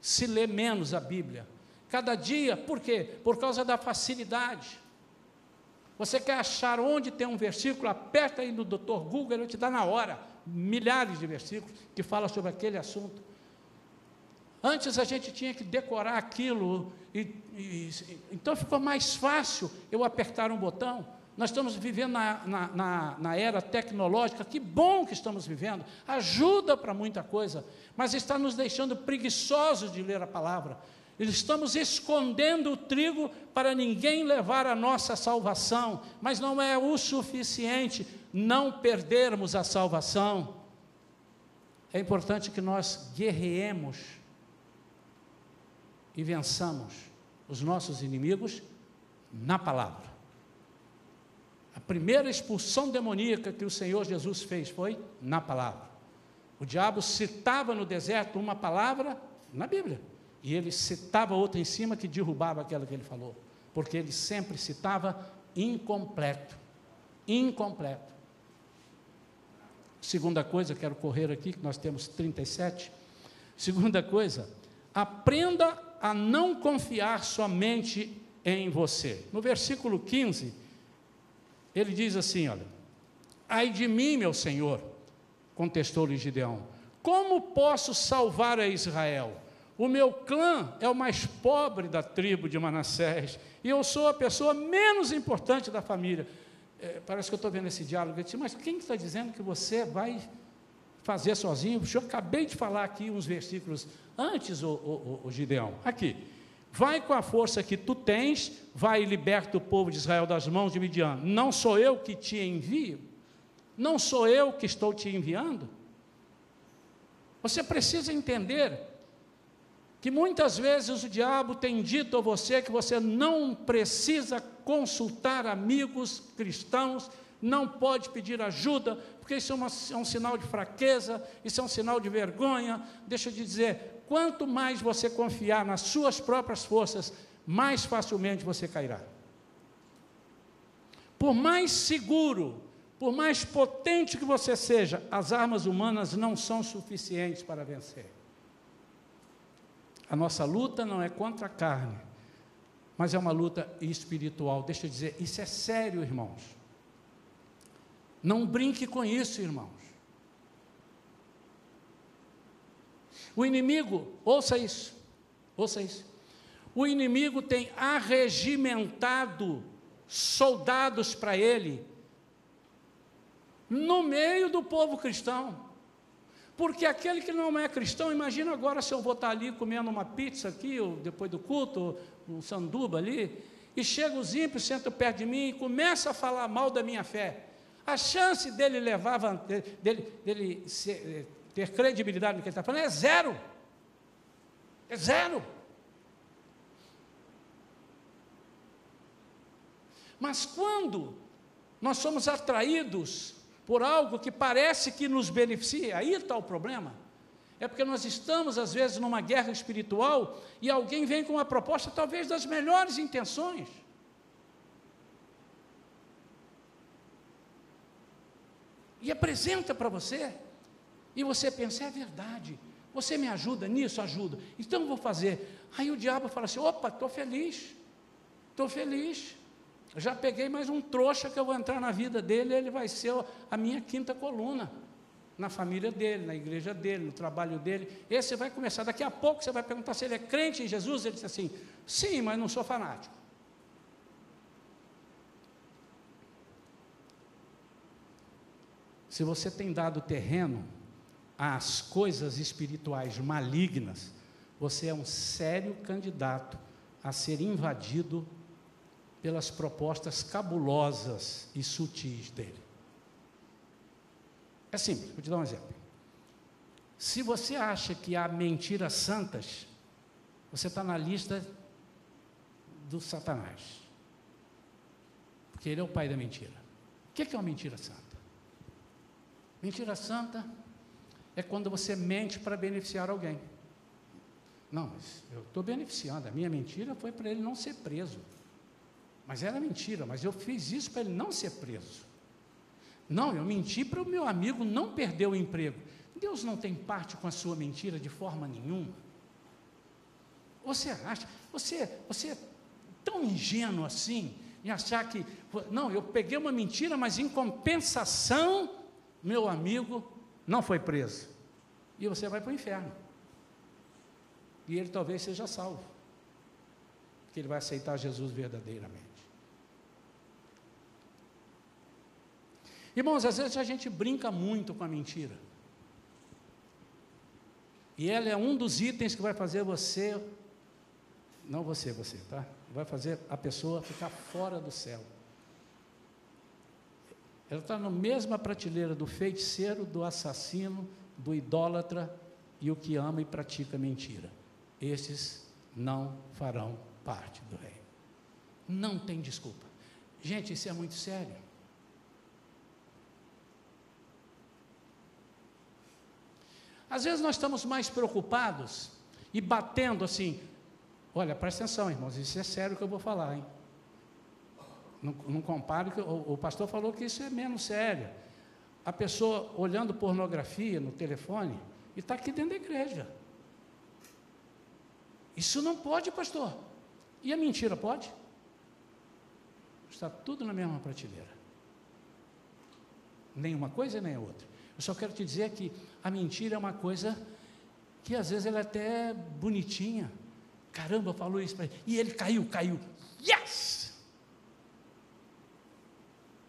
se lê menos a Bíblia. Cada dia, por quê? Por causa da facilidade. Você quer achar onde tem um versículo, aperta aí no Dr. Google, ele te dá na hora milhares de versículos que falam sobre aquele assunto. Antes a gente tinha que decorar aquilo, e, e, então ficou mais fácil eu apertar um botão. Nós estamos vivendo na, na, na, na era tecnológica, que bom que estamos vivendo, ajuda para muita coisa, mas está nos deixando preguiçosos de ler a palavra. Estamos escondendo o trigo para ninguém levar a nossa salvação, mas não é o suficiente não perdermos a salvação. É importante que nós guerreemos e vençamos os nossos inimigos na palavra. A primeira expulsão demoníaca que o Senhor Jesus fez foi na palavra. O diabo citava no deserto uma palavra na Bíblia, e ele citava outra em cima que derrubava aquela que ele falou, porque ele sempre citava incompleto. Incompleto. Segunda coisa, quero correr aqui, que nós temos 37. Segunda coisa, aprenda a não confiar somente em você. No versículo 15, ele diz assim: Olha, ai de mim, meu senhor, contestou-lhe Gideão, como posso salvar a Israel? O meu clã é o mais pobre da tribo de Manassés, e eu sou a pessoa menos importante da família. É, parece que eu estou vendo esse diálogo. Eu disse, mas quem está dizendo que você vai fazer sozinho? Eu acabei de falar aqui uns versículos antes, o, o, o Gideão. Aqui. Vai com a força que tu tens, vai e liberta o povo de Israel das mãos de Midian. Não sou eu que te envio? Não sou eu que estou te enviando? Você precisa entender que muitas vezes o diabo tem dito a você que você não precisa consultar amigos cristãos, não pode pedir ajuda, porque isso é, uma, é, um sinal de fraqueza, isso é um sinal de vergonha. Deixa eu te dizer: quanto mais você confiar nas suas próprias forças, mais facilmente você cairá. Por mais seguro, por mais potente que você seja, as armas humanas não são suficientes para vencer. A nossa luta não é contra a carne, mas é uma luta espiritual. Deixa eu dizer, isso é sério, irmãos. Não brinque com isso, irmãos. O inimigo, ouça isso, ouça isso. O inimigo tem arregimentado soldados para ele no meio do povo cristão. Porque aquele que não é cristão, imagina agora se eu vou estar ali comendo uma pizza aqui, ou depois do culto, um sanduba ali, e chega os ímpios, senta perto de mim e começa a falar mal da minha fé a chance dele levar, dele, dele ser, eh, ter credibilidade no que ele está falando é zero. É zero. Mas quando nós somos atraídos por algo que parece que nos beneficia, aí está o problema. É porque nós estamos, às vezes, numa guerra espiritual e alguém vem com uma proposta, talvez das melhores intenções. E apresenta para você, e você pensa, é verdade, você me ajuda nisso? Ajuda. Então eu vou fazer. Aí o diabo fala assim: opa, estou feliz, estou feliz. Já peguei mais um trouxa que eu vou entrar na vida dele, ele vai ser a minha quinta coluna. Na família dele, na igreja dele, no trabalho dele. Esse vai começar. Daqui a pouco você vai perguntar se ele é crente em Jesus. Ele diz assim: sim, mas não sou fanático. Se você tem dado terreno às coisas espirituais malignas, você é um sério candidato a ser invadido pelas propostas cabulosas e sutis dele. É simples, vou te dar um exemplo. Se você acha que há mentiras santas, você está na lista do Satanás. Porque ele é o pai da mentira. O que é uma mentira santa? Mentira santa é quando você mente para beneficiar alguém. Não, eu estou beneficiando. A minha mentira foi para ele não ser preso. Mas era mentira, mas eu fiz isso para ele não ser preso. Não, eu menti para o meu amigo não perder o emprego. Deus não tem parte com a sua mentira de forma nenhuma. Você acha, você, você é tão ingênuo assim, em achar que, não, eu peguei uma mentira, mas em compensação, meu amigo não foi preso. E você vai para o inferno. E ele talvez seja salvo. Porque ele vai aceitar Jesus verdadeiramente. Irmãos, às vezes a gente brinca muito com a mentira. E ela é um dos itens que vai fazer você, não você, você, tá? Vai fazer a pessoa ficar fora do céu. Ela está na mesma prateleira do feiticeiro, do assassino, do idólatra e o que ama e pratica mentira esses não farão parte do reino. Não tem desculpa. Gente, isso é muito sério. Às vezes nós estamos mais preocupados e batendo assim. Olha, presta atenção, irmãos, isso é sério que eu vou falar, hein? Não, não compare o, o pastor falou que isso é menos sério. A pessoa olhando pornografia no telefone e está aqui dentro da igreja. Isso não pode, pastor. E a mentira pode? Está tudo na mesma prateleira. Nem uma coisa nem outra. Eu só quero te dizer que a mentira é uma coisa que às vezes ela é até bonitinha. Caramba, falou isso para ele. E ele caiu, caiu. Yes!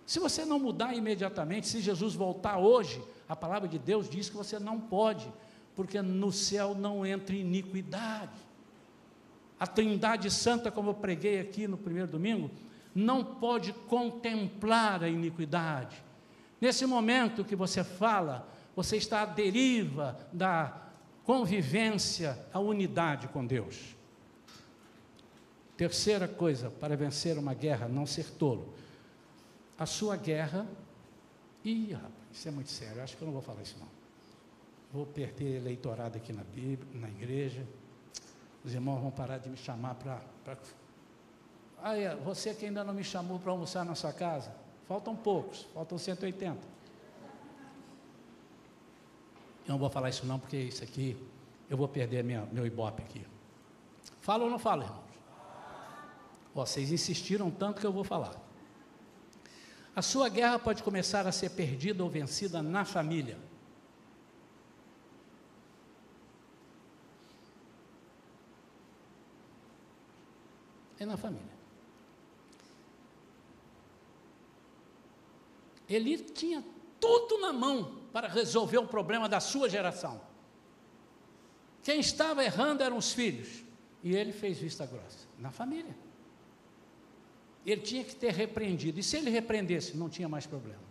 Se você não mudar imediatamente, se Jesus voltar hoje, a palavra de Deus diz que você não pode, porque no céu não entra iniquidade a Trindade Santa, como eu preguei aqui no primeiro domingo, não pode contemplar a iniquidade. Nesse momento que você fala, você está à deriva da convivência, a unidade com Deus. Terceira coisa para vencer uma guerra, não ser tolo. A sua guerra. Ih, rapaz, isso é muito sério, acho que eu não vou falar isso não. Vou perder eleitorado aqui na Bíblia, na igreja. Os irmãos vão parar de me chamar para. Pra... Aí, você que ainda não me chamou para almoçar na sua casa, faltam poucos, faltam 180. Eu não vou falar isso não, porque isso aqui, eu vou perder minha, meu ibope aqui. Fala ou não fala, irmãos? vocês insistiram tanto que eu vou falar. A sua guerra pode começar a ser perdida ou vencida na família. é na família. Ele tinha tudo na mão para resolver o problema da sua geração. Quem estava errando eram os filhos. E ele fez vista grossa na família. Ele tinha que ter repreendido. E se ele repreendesse, não tinha mais problema.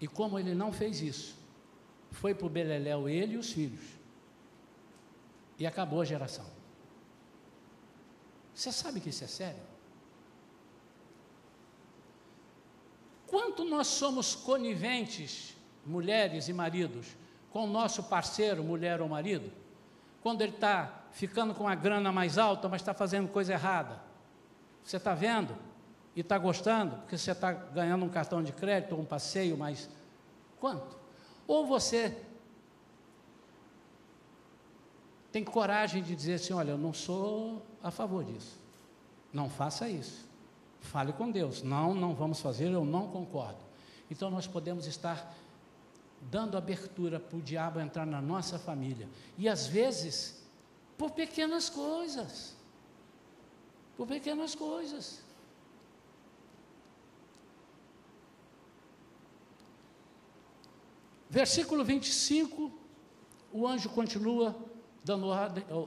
E como ele não fez isso, foi para o Beleléu ele e os filhos e acabou a geração. Você sabe que isso é sério? Quanto nós somos coniventes, mulheres e maridos, com o nosso parceiro, mulher ou marido, quando ele está ficando com a grana mais alta, mas está fazendo coisa errada? Você está vendo e está gostando, porque você está ganhando um cartão de crédito ou um passeio, mas quanto? Ou você tem coragem de dizer assim: olha, eu não sou a favor disso. Não faça isso. Fale com Deus. Não, não vamos fazer, eu não concordo. Então nós podemos estar dando abertura para o diabo entrar na nossa família. E às vezes, por pequenas coisas. Por pequenas coisas. Versículo 25, o anjo continua dando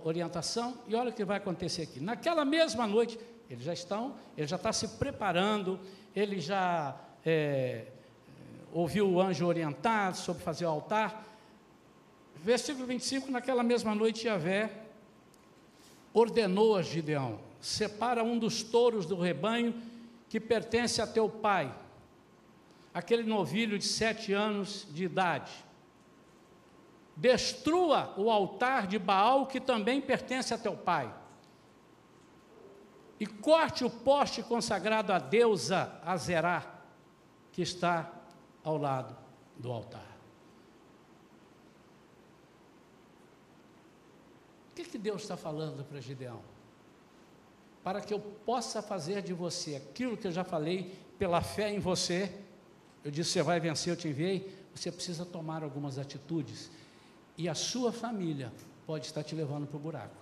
orientação, e olha o que vai acontecer aqui. Naquela mesma noite, eles já estão, ele já está se preparando, ele já é, ouviu o anjo orientar sobre fazer o altar. Versículo 25, naquela mesma noite, Yahvé ordenou a Gideão: separa um dos touros do rebanho que pertence a teu pai, aquele novilho de sete anos de idade. Destrua o altar de Baal que também pertence a teu pai. E corte o poste consagrado à deusa Azerá, que está ao lado do altar. O que, que Deus está falando para Gideão? Para que eu possa fazer de você aquilo que eu já falei, pela fé em você, eu disse: você vai vencer, eu te enviei. Você precisa tomar algumas atitudes. E a sua família pode estar te levando para o buraco.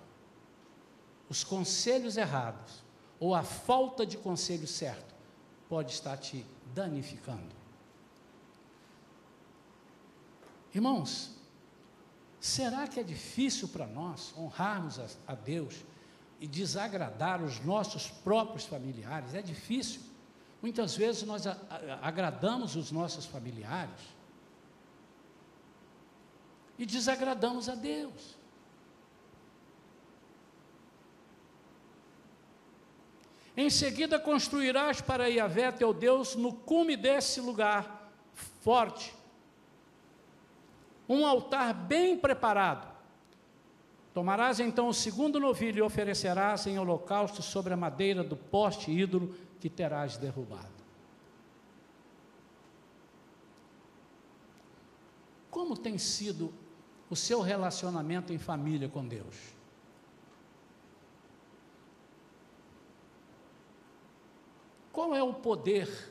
Os conselhos errados, ou a falta de conselho certo, pode estar te danificando. Irmãos, será que é difícil para nós honrarmos a, a Deus e desagradar os nossos próprios familiares? É difícil. Muitas vezes nós a, a, agradamos os nossos familiares e desagradamos a Deus. Em seguida construirás para Yahvé teu Deus no cume desse lugar forte um altar bem preparado. Tomarás então o segundo novilho e oferecerás em holocausto sobre a madeira do poste ídolo que terás derrubado. Como tem sido o seu relacionamento em família com Deus? Qual é o poder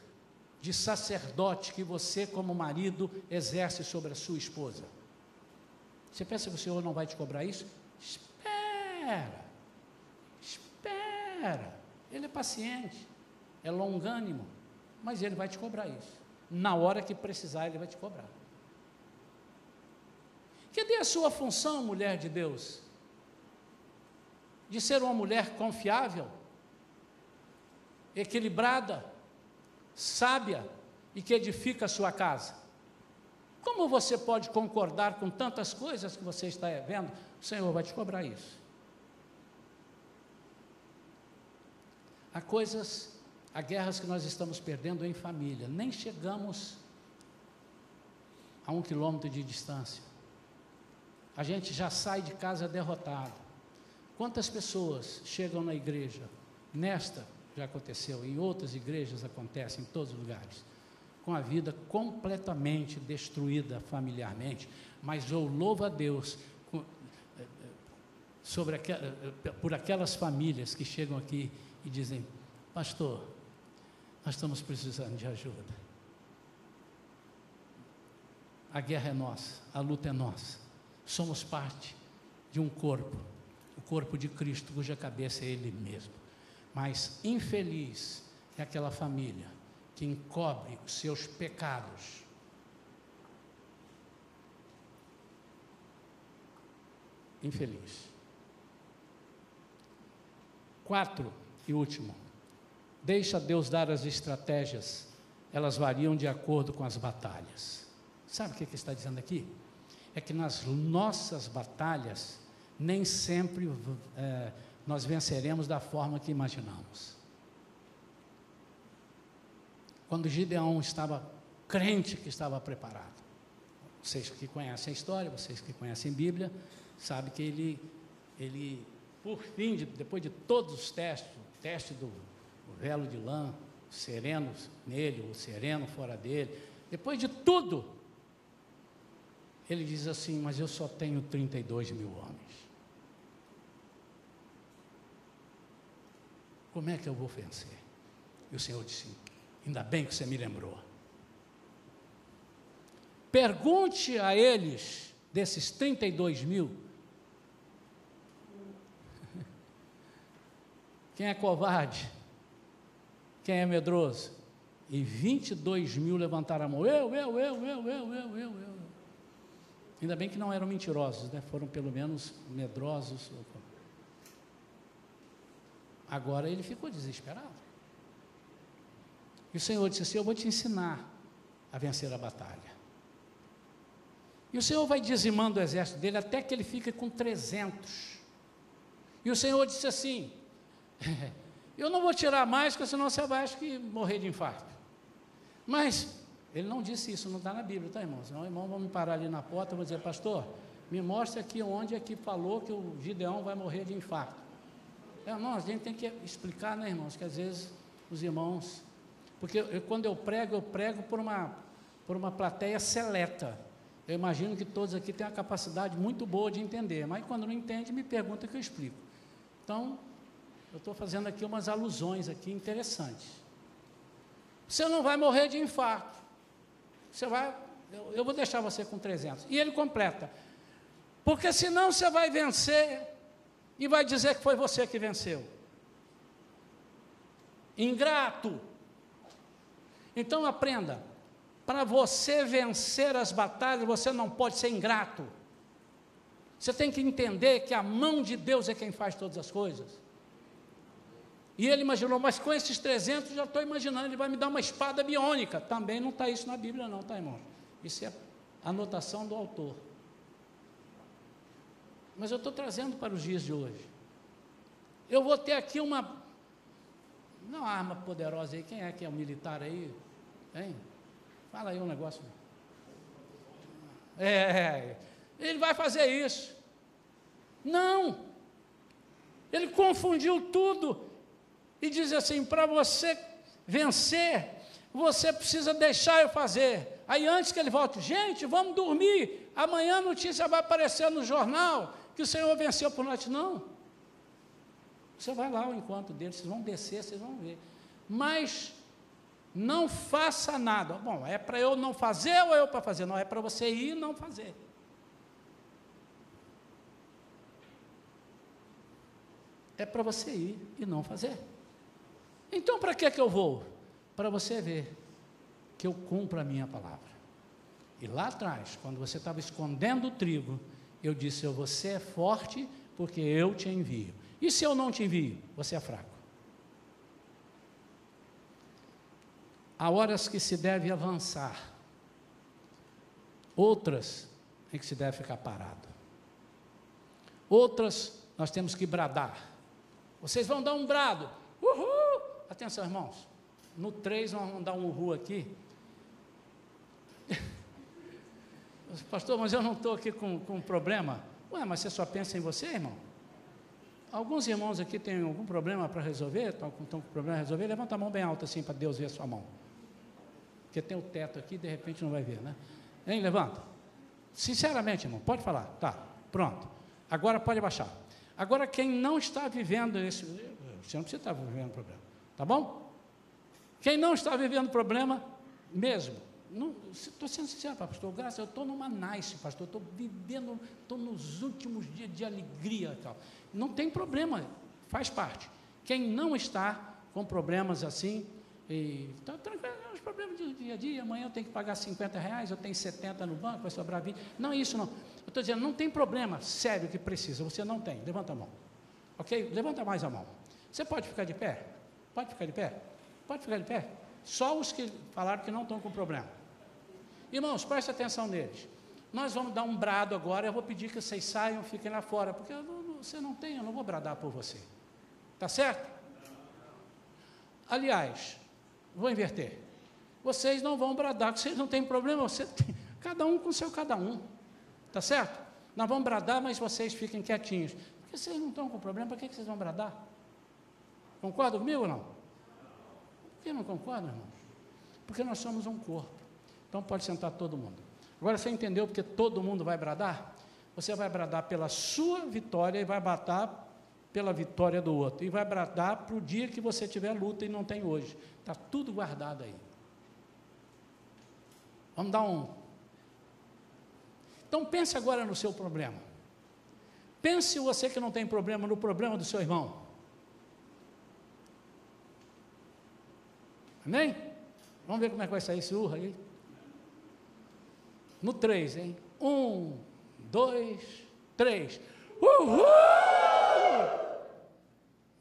de sacerdote que você, como marido, exerce sobre a sua esposa? Você pensa que o Senhor não vai te cobrar isso? Espera, espera. Ele é paciente, é longânimo, mas ele vai te cobrar isso. Na hora que precisar, ele vai te cobrar. Cadê a sua função, mulher de Deus? De ser uma mulher confiável, equilibrada, sábia e que edifica a sua casa. Como você pode concordar com tantas coisas que você está vendo? O Senhor vai te cobrar isso. Há coisas, há guerras que nós estamos perdendo em família, nem chegamos a um quilômetro de distância. A gente já sai de casa derrotado. Quantas pessoas chegam na igreja, nesta já aconteceu, em outras igrejas acontece, em todos os lugares, com a vida completamente destruída familiarmente, mas eu louvo a Deus eh, eh, sobre aquel, eh, por aquelas famílias que chegam aqui e dizem, pastor, nós estamos precisando de ajuda. A guerra é nossa, a luta é nossa. Somos parte de um corpo, o corpo de Cristo, cuja cabeça é Ele mesmo. Mas infeliz é aquela família que encobre os seus pecados. Infeliz. Quatro e último. Deixa Deus dar as estratégias, elas variam de acordo com as batalhas. Sabe o que, que está dizendo aqui? É que nas nossas batalhas, nem sempre é, nós venceremos da forma que imaginamos. Quando Gideão estava crente que estava preparado, vocês que conhecem a história, vocês que conhecem a Bíblia, sabem que ele, ele por fim, de, depois de todos os testes, o teste do o velo de lã, o sereno nele, o sereno fora dele, depois de tudo, ele diz assim: Mas eu só tenho 32 mil homens. Como é que eu vou vencer? E o Senhor disse: Ainda bem que você me lembrou. Pergunte a eles, desses 32 mil, quem é covarde, quem é medroso. E 22 mil levantaram a mão. Eu, eu, eu, eu, eu, eu, eu, eu. Ainda bem que não eram mentirosos, né? foram pelo menos medrosos. Agora ele ficou desesperado. E o Senhor disse assim: Eu vou te ensinar a vencer a batalha. E o Senhor vai dizimando o exército dele até que ele fique com 300. E o Senhor disse assim: Eu não vou tirar mais, porque senão você vai acho que morrer de infarto. Mas ele não disse isso, não está na Bíblia, tá, irmão? Senão, irmão, vão me parar ali na porta e vão dizer, pastor, me mostre aqui onde é que falou que o Gideão vai morrer de infarto. Não, a gente tem que explicar, né, irmãos, que às vezes os irmãos. Porque eu, quando eu prego, eu prego por uma, por uma plateia seleta. Eu imagino que todos aqui têm a capacidade muito boa de entender, mas quando não entende, me pergunta que eu explico. Então, eu estou fazendo aqui umas alusões aqui interessantes. Você não vai morrer de infarto. Você vai, eu, eu vou deixar você com 300. E ele completa. Porque senão você vai vencer e vai dizer que foi você que venceu. Ingrato. Então aprenda, para você vencer as batalhas, você não pode ser ingrato. Você tem que entender que a mão de Deus é quem faz todas as coisas. E ele imaginou, mas com esses 300 já estou imaginando, ele vai me dar uma espada biônica. Também não está isso na Bíblia, não, tá, irmão? Isso é anotação do autor. Mas eu estou trazendo para os dias de hoje. Eu vou ter aqui uma. Uma arma poderosa aí. Quem é que é o militar aí? Hein? Fala aí um negócio. É, ele vai fazer isso. Não. Ele confundiu tudo e diz assim: para você vencer, você precisa deixar eu fazer. Aí antes que ele volte, gente, vamos dormir. Amanhã a notícia vai aparecer no jornal que o Senhor venceu por noite. Não. Você vai lá ao encontro dele, vocês vão descer, vocês vão ver. Mas não faça nada. Bom, é para eu não fazer ou é eu para fazer? Não, é para você ir e não fazer. É para você ir e não fazer. Então, para que, que eu vou? Para você ver que eu cumpro a minha palavra. E lá atrás, quando você estava escondendo o trigo, eu disse: Você é forte porque eu te envio. E se eu não te envio? Você é fraco. Há horas que se deve avançar, outras em que se deve ficar parado. Outras nós temos que bradar. Vocês vão dar um brado. Uhul! Atenção, irmãos. No 3, nós vamos dar um uhul aqui. Pastor, mas eu não estou aqui com, com um problema. Ué, mas você só pensa em você, irmão? Alguns irmãos aqui têm algum problema para resolver? Estão com, estão com problema para resolver? Levanta a mão bem alta assim para Deus ver a sua mão. Porque tem o teto aqui, de repente não vai ver, né? Hein, levanta. Sinceramente, irmão, pode falar. Tá, pronto. Agora pode baixar. Agora, quem não está vivendo esse. Você não precisa estar vivendo problema. Tá bom? Quem não está vivendo problema, mesmo. Estou sendo sincero, pastor, graças eu estou numa nice, pastor, estou vivendo, estou nos últimos dias de alegria. Tal. Não tem problema, faz parte. Quem não está com problemas assim, está tranquilo, os problemas do dia a dia, amanhã eu tenho que pagar 50 reais, eu tenho 70 no banco, vai sobrar 20. Não é isso não. Eu estou dizendo, não tem problema sério que precisa, você não tem. Levanta a mão. Ok? Levanta mais a mão. Você pode ficar de pé? Pode ficar de pé? Pode ficar de pé? Só os que falaram que não estão com problema. Irmãos, preste atenção neles. Nós vamos dar um brado agora. Eu vou pedir que vocês saiam, fiquem lá fora, porque não, você não tem, eu não vou bradar por você. Tá certo? Aliás, vou inverter. Vocês não vão bradar, vocês não têm problema, você tem, cada um com seu cada um. Tá certo? Nós vamos bradar, mas vocês fiquem quietinhos. Porque vocês não estão com problema, para que vocês vão bradar? Concorda comigo ou não? Por que não concorda, irmão? Porque nós somos um corpo. Então pode sentar todo mundo. Agora você entendeu porque todo mundo vai bradar? Você vai bradar pela sua vitória e vai batar pela vitória do outro. E vai bradar para o dia que você tiver luta e não tem hoje. Está tudo guardado aí. Vamos dar um. Então pense agora no seu problema. Pense você que não tem problema no problema do seu irmão. Amém? Vamos ver como é que vai sair esse urra aí. No 3, hein? Um, dois, três. Uhul!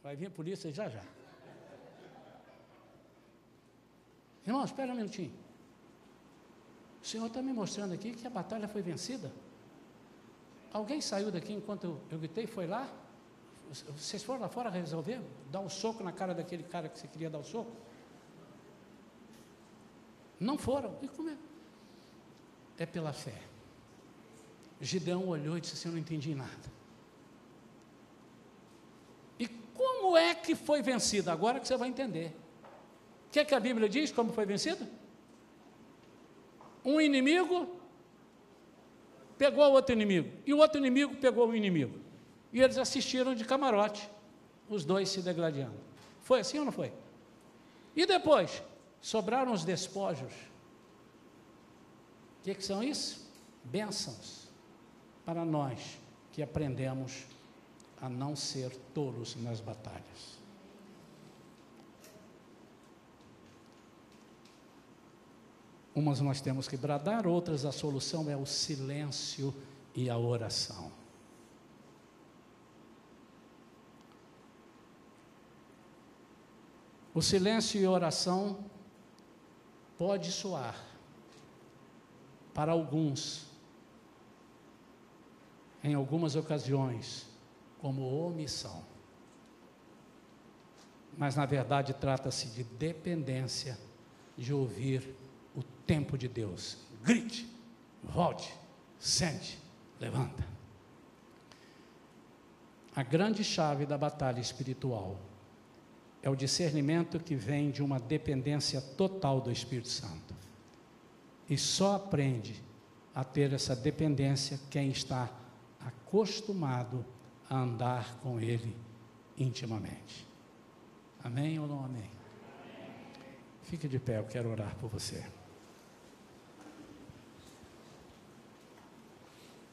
Vai vir a polícia já já. Irmão, espera um minutinho. O Senhor está me mostrando aqui que a batalha foi vencida. Alguém saiu daqui enquanto eu, gritei foi lá? Vocês foram lá fora resolver? Dar um soco na cara daquele cara que você queria dar o um soco? Não foram. E como é? É pela fé. Gideão olhou e disse assim: Eu não entendi nada. E como é que foi vencido? Agora que você vai entender. O que, é que a Bíblia diz? Como foi vencido? Um inimigo pegou o outro inimigo, e o outro inimigo pegou o inimigo. E eles assistiram de camarote, os dois se degladiando. Foi assim ou não foi? E depois, sobraram os despojos. O que, que são isso? Bênçãos para nós que aprendemos a não ser tolos nas batalhas. Umas nós temos que bradar, outras a solução é o silêncio e a oração. O silêncio e a oração pode soar para alguns, em algumas ocasiões, como omissão. Mas na verdade trata-se de dependência de ouvir o tempo de Deus. Grite, volte, sente, levanta. A grande chave da batalha espiritual é o discernimento que vem de uma dependência total do Espírito Santo. E só aprende a ter essa dependência quem está acostumado a andar com Ele intimamente. Amém ou não amém? Fique de pé, eu quero orar por você.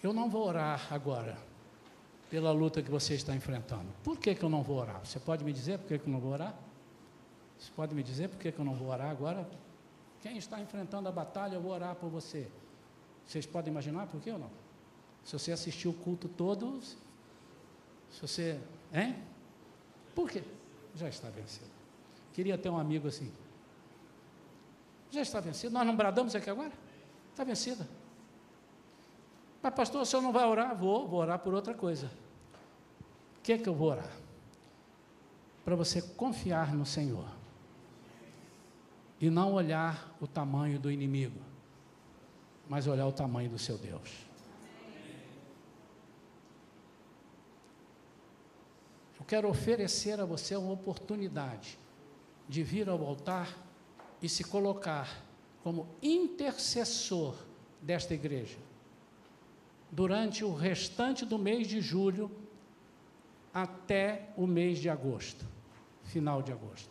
Eu não vou orar agora pela luta que você está enfrentando. Por que, que eu não vou orar? Você pode me dizer por que, que eu não vou orar? Você pode me dizer por que, que eu não vou orar agora? Quem está enfrentando a batalha, eu vou orar por você. Vocês podem imaginar por que ou não? Se você assistiu o culto todo, se você. Hein? Por quê? Já está vencido. Queria ter um amigo assim. Já está vencido. Nós não bradamos aqui agora? Está vencida. Mas, pastor, o senhor não vai orar? Vou, vou orar por outra coisa. O que é que eu vou orar? Para você confiar no Senhor e não olhar o tamanho do inimigo, mas olhar o tamanho do seu Deus. Eu quero oferecer a você uma oportunidade de vir ao altar e se colocar como intercessor desta igreja durante o restante do mês de julho até o mês de agosto, final de agosto.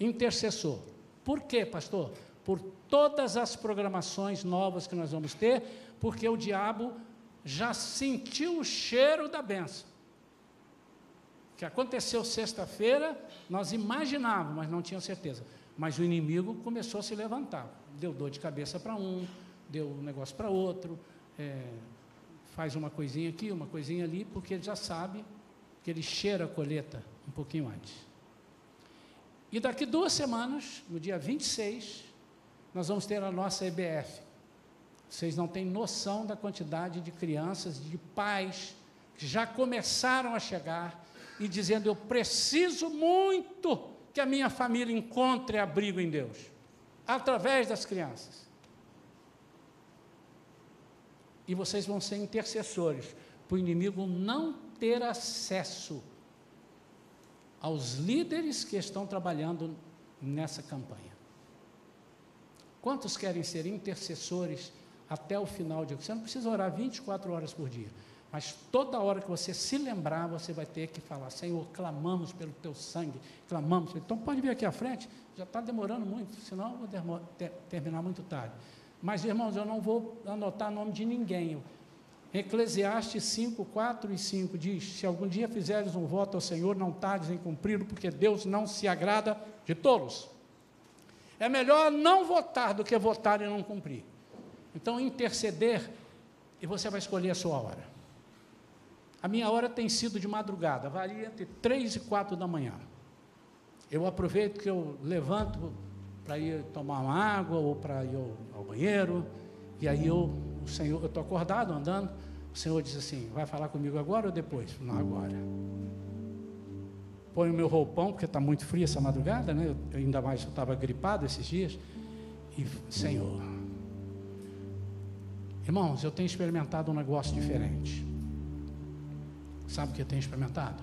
Intercessor. Por quê, pastor? Por todas as programações novas que nós vamos ter, porque o diabo já sentiu o cheiro da benção. O que aconteceu sexta-feira, nós imaginávamos, mas não tinha certeza. Mas o inimigo começou a se levantar. Deu dor de cabeça para um, deu um negócio para outro, é, faz uma coisinha aqui, uma coisinha ali, porque ele já sabe que ele cheira a colheita um pouquinho antes. E daqui duas semanas, no dia 26, nós vamos ter a nossa EBF. Vocês não têm noção da quantidade de crianças, de pais, que já começaram a chegar e dizendo: Eu preciso muito que a minha família encontre abrigo em Deus, através das crianças. e vocês vão ser intercessores para o inimigo não ter acesso aos líderes que estão trabalhando nessa campanha. Quantos querem ser intercessores até o final de Você não precisa orar 24 horas por dia, mas toda hora que você se lembrar, você vai ter que falar: Senhor, clamamos pelo teu sangue, clamamos. Então pode vir aqui à frente, já está demorando muito, senão eu vou terminar muito tarde. Mas, irmãos, eu não vou anotar nome de ninguém. Eclesiastes 5, 4 e 5 diz: Se algum dia fizeres um voto ao Senhor, não tardes em cumpri-lo, porque Deus não se agrada de tolos. É melhor não votar do que votar e não cumprir. Então, interceder, e você vai escolher a sua hora. A minha hora tem sido de madrugada, varia entre 3 e 4 da manhã. Eu aproveito que eu levanto para ir tomar uma água ou para ir ao, banheiro. E aí eu, o Senhor, eu estou acordado, andando, O Senhor diz assim: vai falar comigo agora ou depois? Não, agora. Põe o meu roupão, porque está muito frio essa madrugada, né? Eu, ainda mais eu estava gripado esses dias. E, Senhor, irmãos, eu tenho experimentado um negócio diferente. Sabe o que eu tenho experimentado?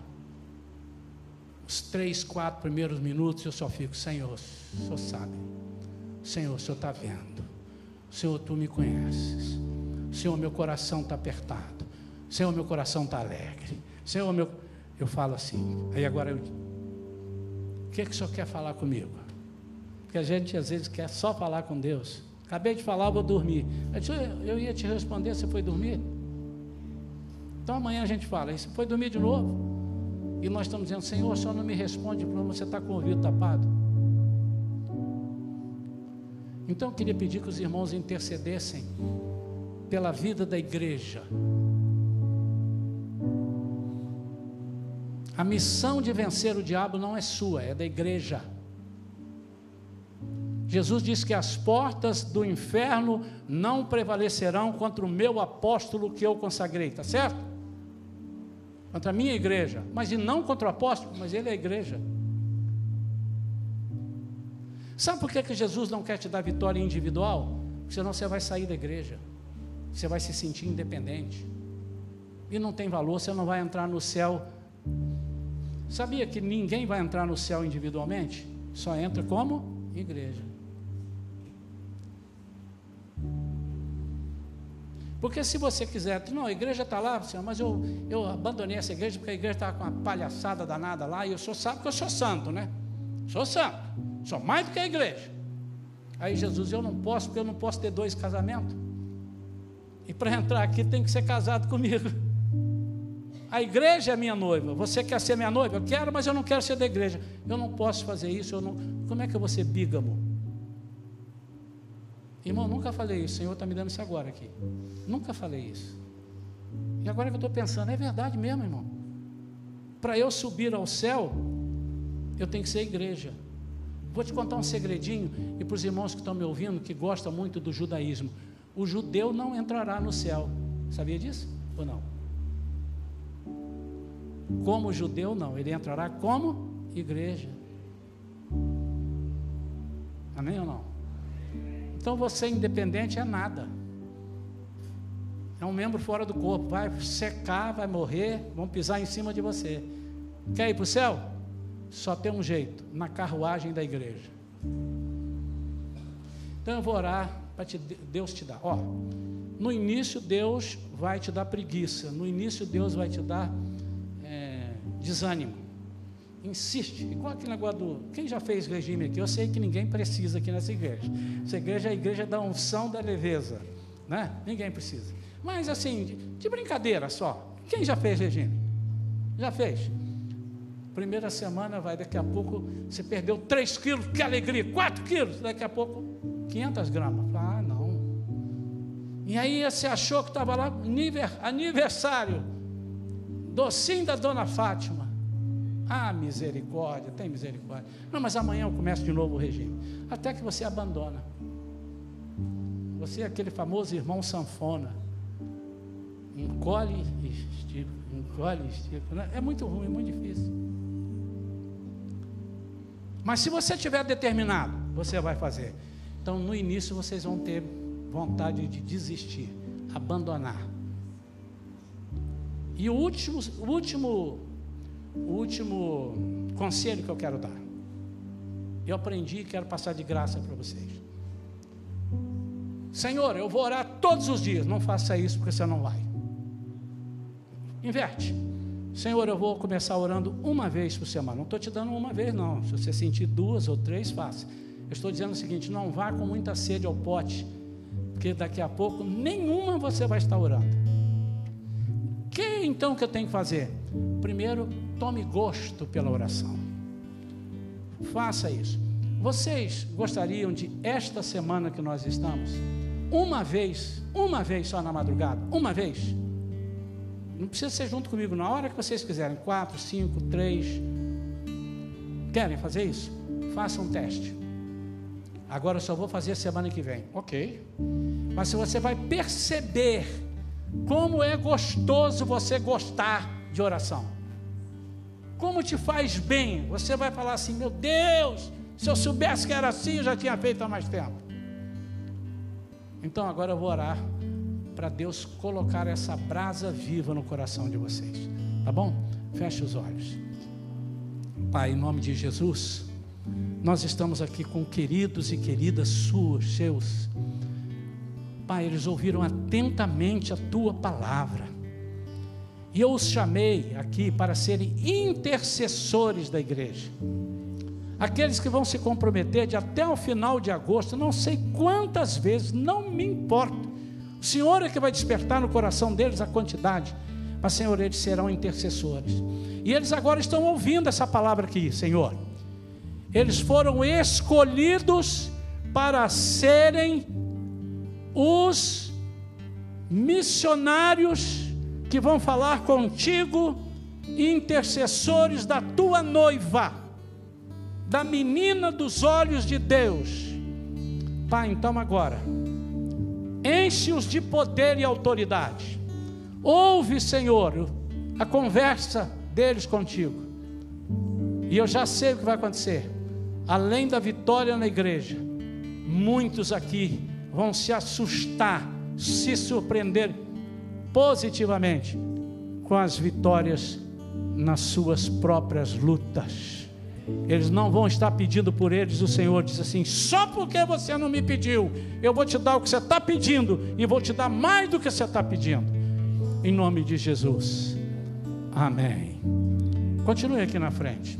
Os três, quatro primeiros minutos eu só fico, Senhor, o Senhor sabe. Senhor, o Senhor está vendo. Senhor, tu me conheces. Senhor, meu coração está apertado. Senhor, meu coração está alegre. Senhor, meu. Eu falo assim. Aí agora eu. O que, é que o Senhor quer falar comigo? Porque a gente às vezes quer só falar com Deus. Acabei de falar, vou dormir. Eu ia te responder, você foi dormir? Então amanhã a gente fala, você foi dormir de novo? E nós estamos dizendo, Senhor, o Senhor não me responde porque você está com o ouvido tapado. Então eu queria pedir que os irmãos intercedessem pela vida da igreja. A missão de vencer o diabo não é sua, é da igreja. Jesus disse que as portas do inferno não prevalecerão contra o meu apóstolo que eu consagrei, tá certo? contra a minha igreja, mas e não contra o apóstolo, mas ele é a igreja. Sabe por que, que Jesus não quer te dar vitória individual? Porque senão você vai sair da igreja, você vai se sentir independente, e não tem valor, você não vai entrar no céu. Sabia que ninguém vai entrar no céu individualmente? Só entra como igreja. Porque se você quiser, não, a igreja está lá, senhor, mas eu, eu abandonei essa igreja porque a igreja estava com uma palhaçada danada lá e o senhor sabe que eu sou santo, né? Sou santo, sou mais do que a igreja. Aí Jesus, eu não posso, porque eu não posso ter dois casamentos. E para entrar aqui tem que ser casado comigo. A igreja é minha noiva. Você quer ser minha noiva? Eu quero, mas eu não quero ser da igreja. Eu não posso fazer isso. Eu não... Como é que eu vou ser bígamo? Irmão, nunca falei isso. O Senhor está me dando isso agora aqui. Nunca falei isso. E agora que eu estou pensando, é verdade mesmo, irmão. Para eu subir ao céu, eu tenho que ser igreja. Vou te contar um segredinho, e para os irmãos que estão me ouvindo, que gostam muito do judaísmo: o judeu não entrará no céu. Sabia disso? Ou não? Como judeu, não. Ele entrará como igreja. Amém ou não? Então você independente é nada. É um membro fora do corpo, vai secar, vai morrer, vão pisar em cima de você. Quer ir para o céu? Só tem um jeito, na carruagem da igreja. Então eu vou orar te, Deus te dar. Ó, no início Deus vai te dar preguiça, no início Deus vai te dar é, desânimo insiste, igual aquele negócio do. Quem já fez regime aqui? Eu sei que ninguém precisa aqui nessa igreja. Essa igreja é a igreja da unção da leveza, né? Ninguém precisa. Mas assim, de, de brincadeira só. Quem já fez regime? Já fez? Primeira semana vai, daqui a pouco você perdeu 3 quilos, que alegria, 4 quilos, daqui a pouco 500 gramas. Ah, não. E aí você achou que estava lá, aniversário, docinho da dona Fátima. Ah, misericórdia, tem misericórdia. Não, mas amanhã eu começo de novo o regime. Até que você abandona. Você é aquele famoso irmão sanfona. Encolhe e estica, encolhe e estica. Né? É muito ruim, é muito difícil. Mas se você tiver determinado, você vai fazer. Então, no início, vocês vão ter vontade de desistir, abandonar. E o último, o último o último conselho que eu quero dar. Eu aprendi e quero passar de graça para vocês. Senhor, eu vou orar todos os dias. Não faça isso porque você não vai. Inverte. Senhor, eu vou começar orando uma vez por semana. Não estou te dando uma vez, não. Se você sentir duas ou três, faça. Eu estou dizendo o seguinte: não vá com muita sede ao pote, porque daqui a pouco nenhuma você vai estar orando. O que então que eu tenho que fazer? Primeiro, tome gosto pela oração. Faça isso. Vocês gostariam de esta semana que nós estamos, uma vez, uma vez só na madrugada, uma vez? Não precisa ser junto comigo na hora que vocês quiserem, quatro, cinco, três. Querem fazer isso? Faça um teste. Agora eu só vou fazer semana que vem. Ok. Mas se você vai perceber Como é gostoso você gostar de oração. Como te faz bem. Você vai falar assim: meu Deus, se eu soubesse que era assim, eu já tinha feito há mais tempo. Então agora eu vou orar para Deus colocar essa brasa viva no coração de vocês. Tá bom? Feche os olhos. Pai, em nome de Jesus, nós estamos aqui com queridos e queridas suas, seus. Pai, eles ouviram atentamente a tua palavra. E eu os chamei aqui para serem intercessores da igreja. Aqueles que vão se comprometer de até o final de agosto, não sei quantas vezes, não me importa. O Senhor é que vai despertar no coração deles a quantidade. Mas, Senhor, eles serão intercessores. E eles agora estão ouvindo essa palavra aqui, Senhor. Eles foram escolhidos para serem os missionários que vão falar contigo, intercessores da tua noiva, da menina dos olhos de Deus. Pai, então agora, enche-os de poder e autoridade. Ouve, Senhor, a conversa deles contigo. E eu já sei o que vai acontecer. Além da vitória na igreja, muitos aqui vão se assustar, se surpreender positivamente com as vitórias nas suas próprias lutas. Eles não vão estar pedindo por eles, o Senhor diz assim: só porque você não me pediu, eu vou te dar o que você está pedindo e vou te dar mais do que você está pedindo, em nome de Jesus, amém. Continue aqui na frente.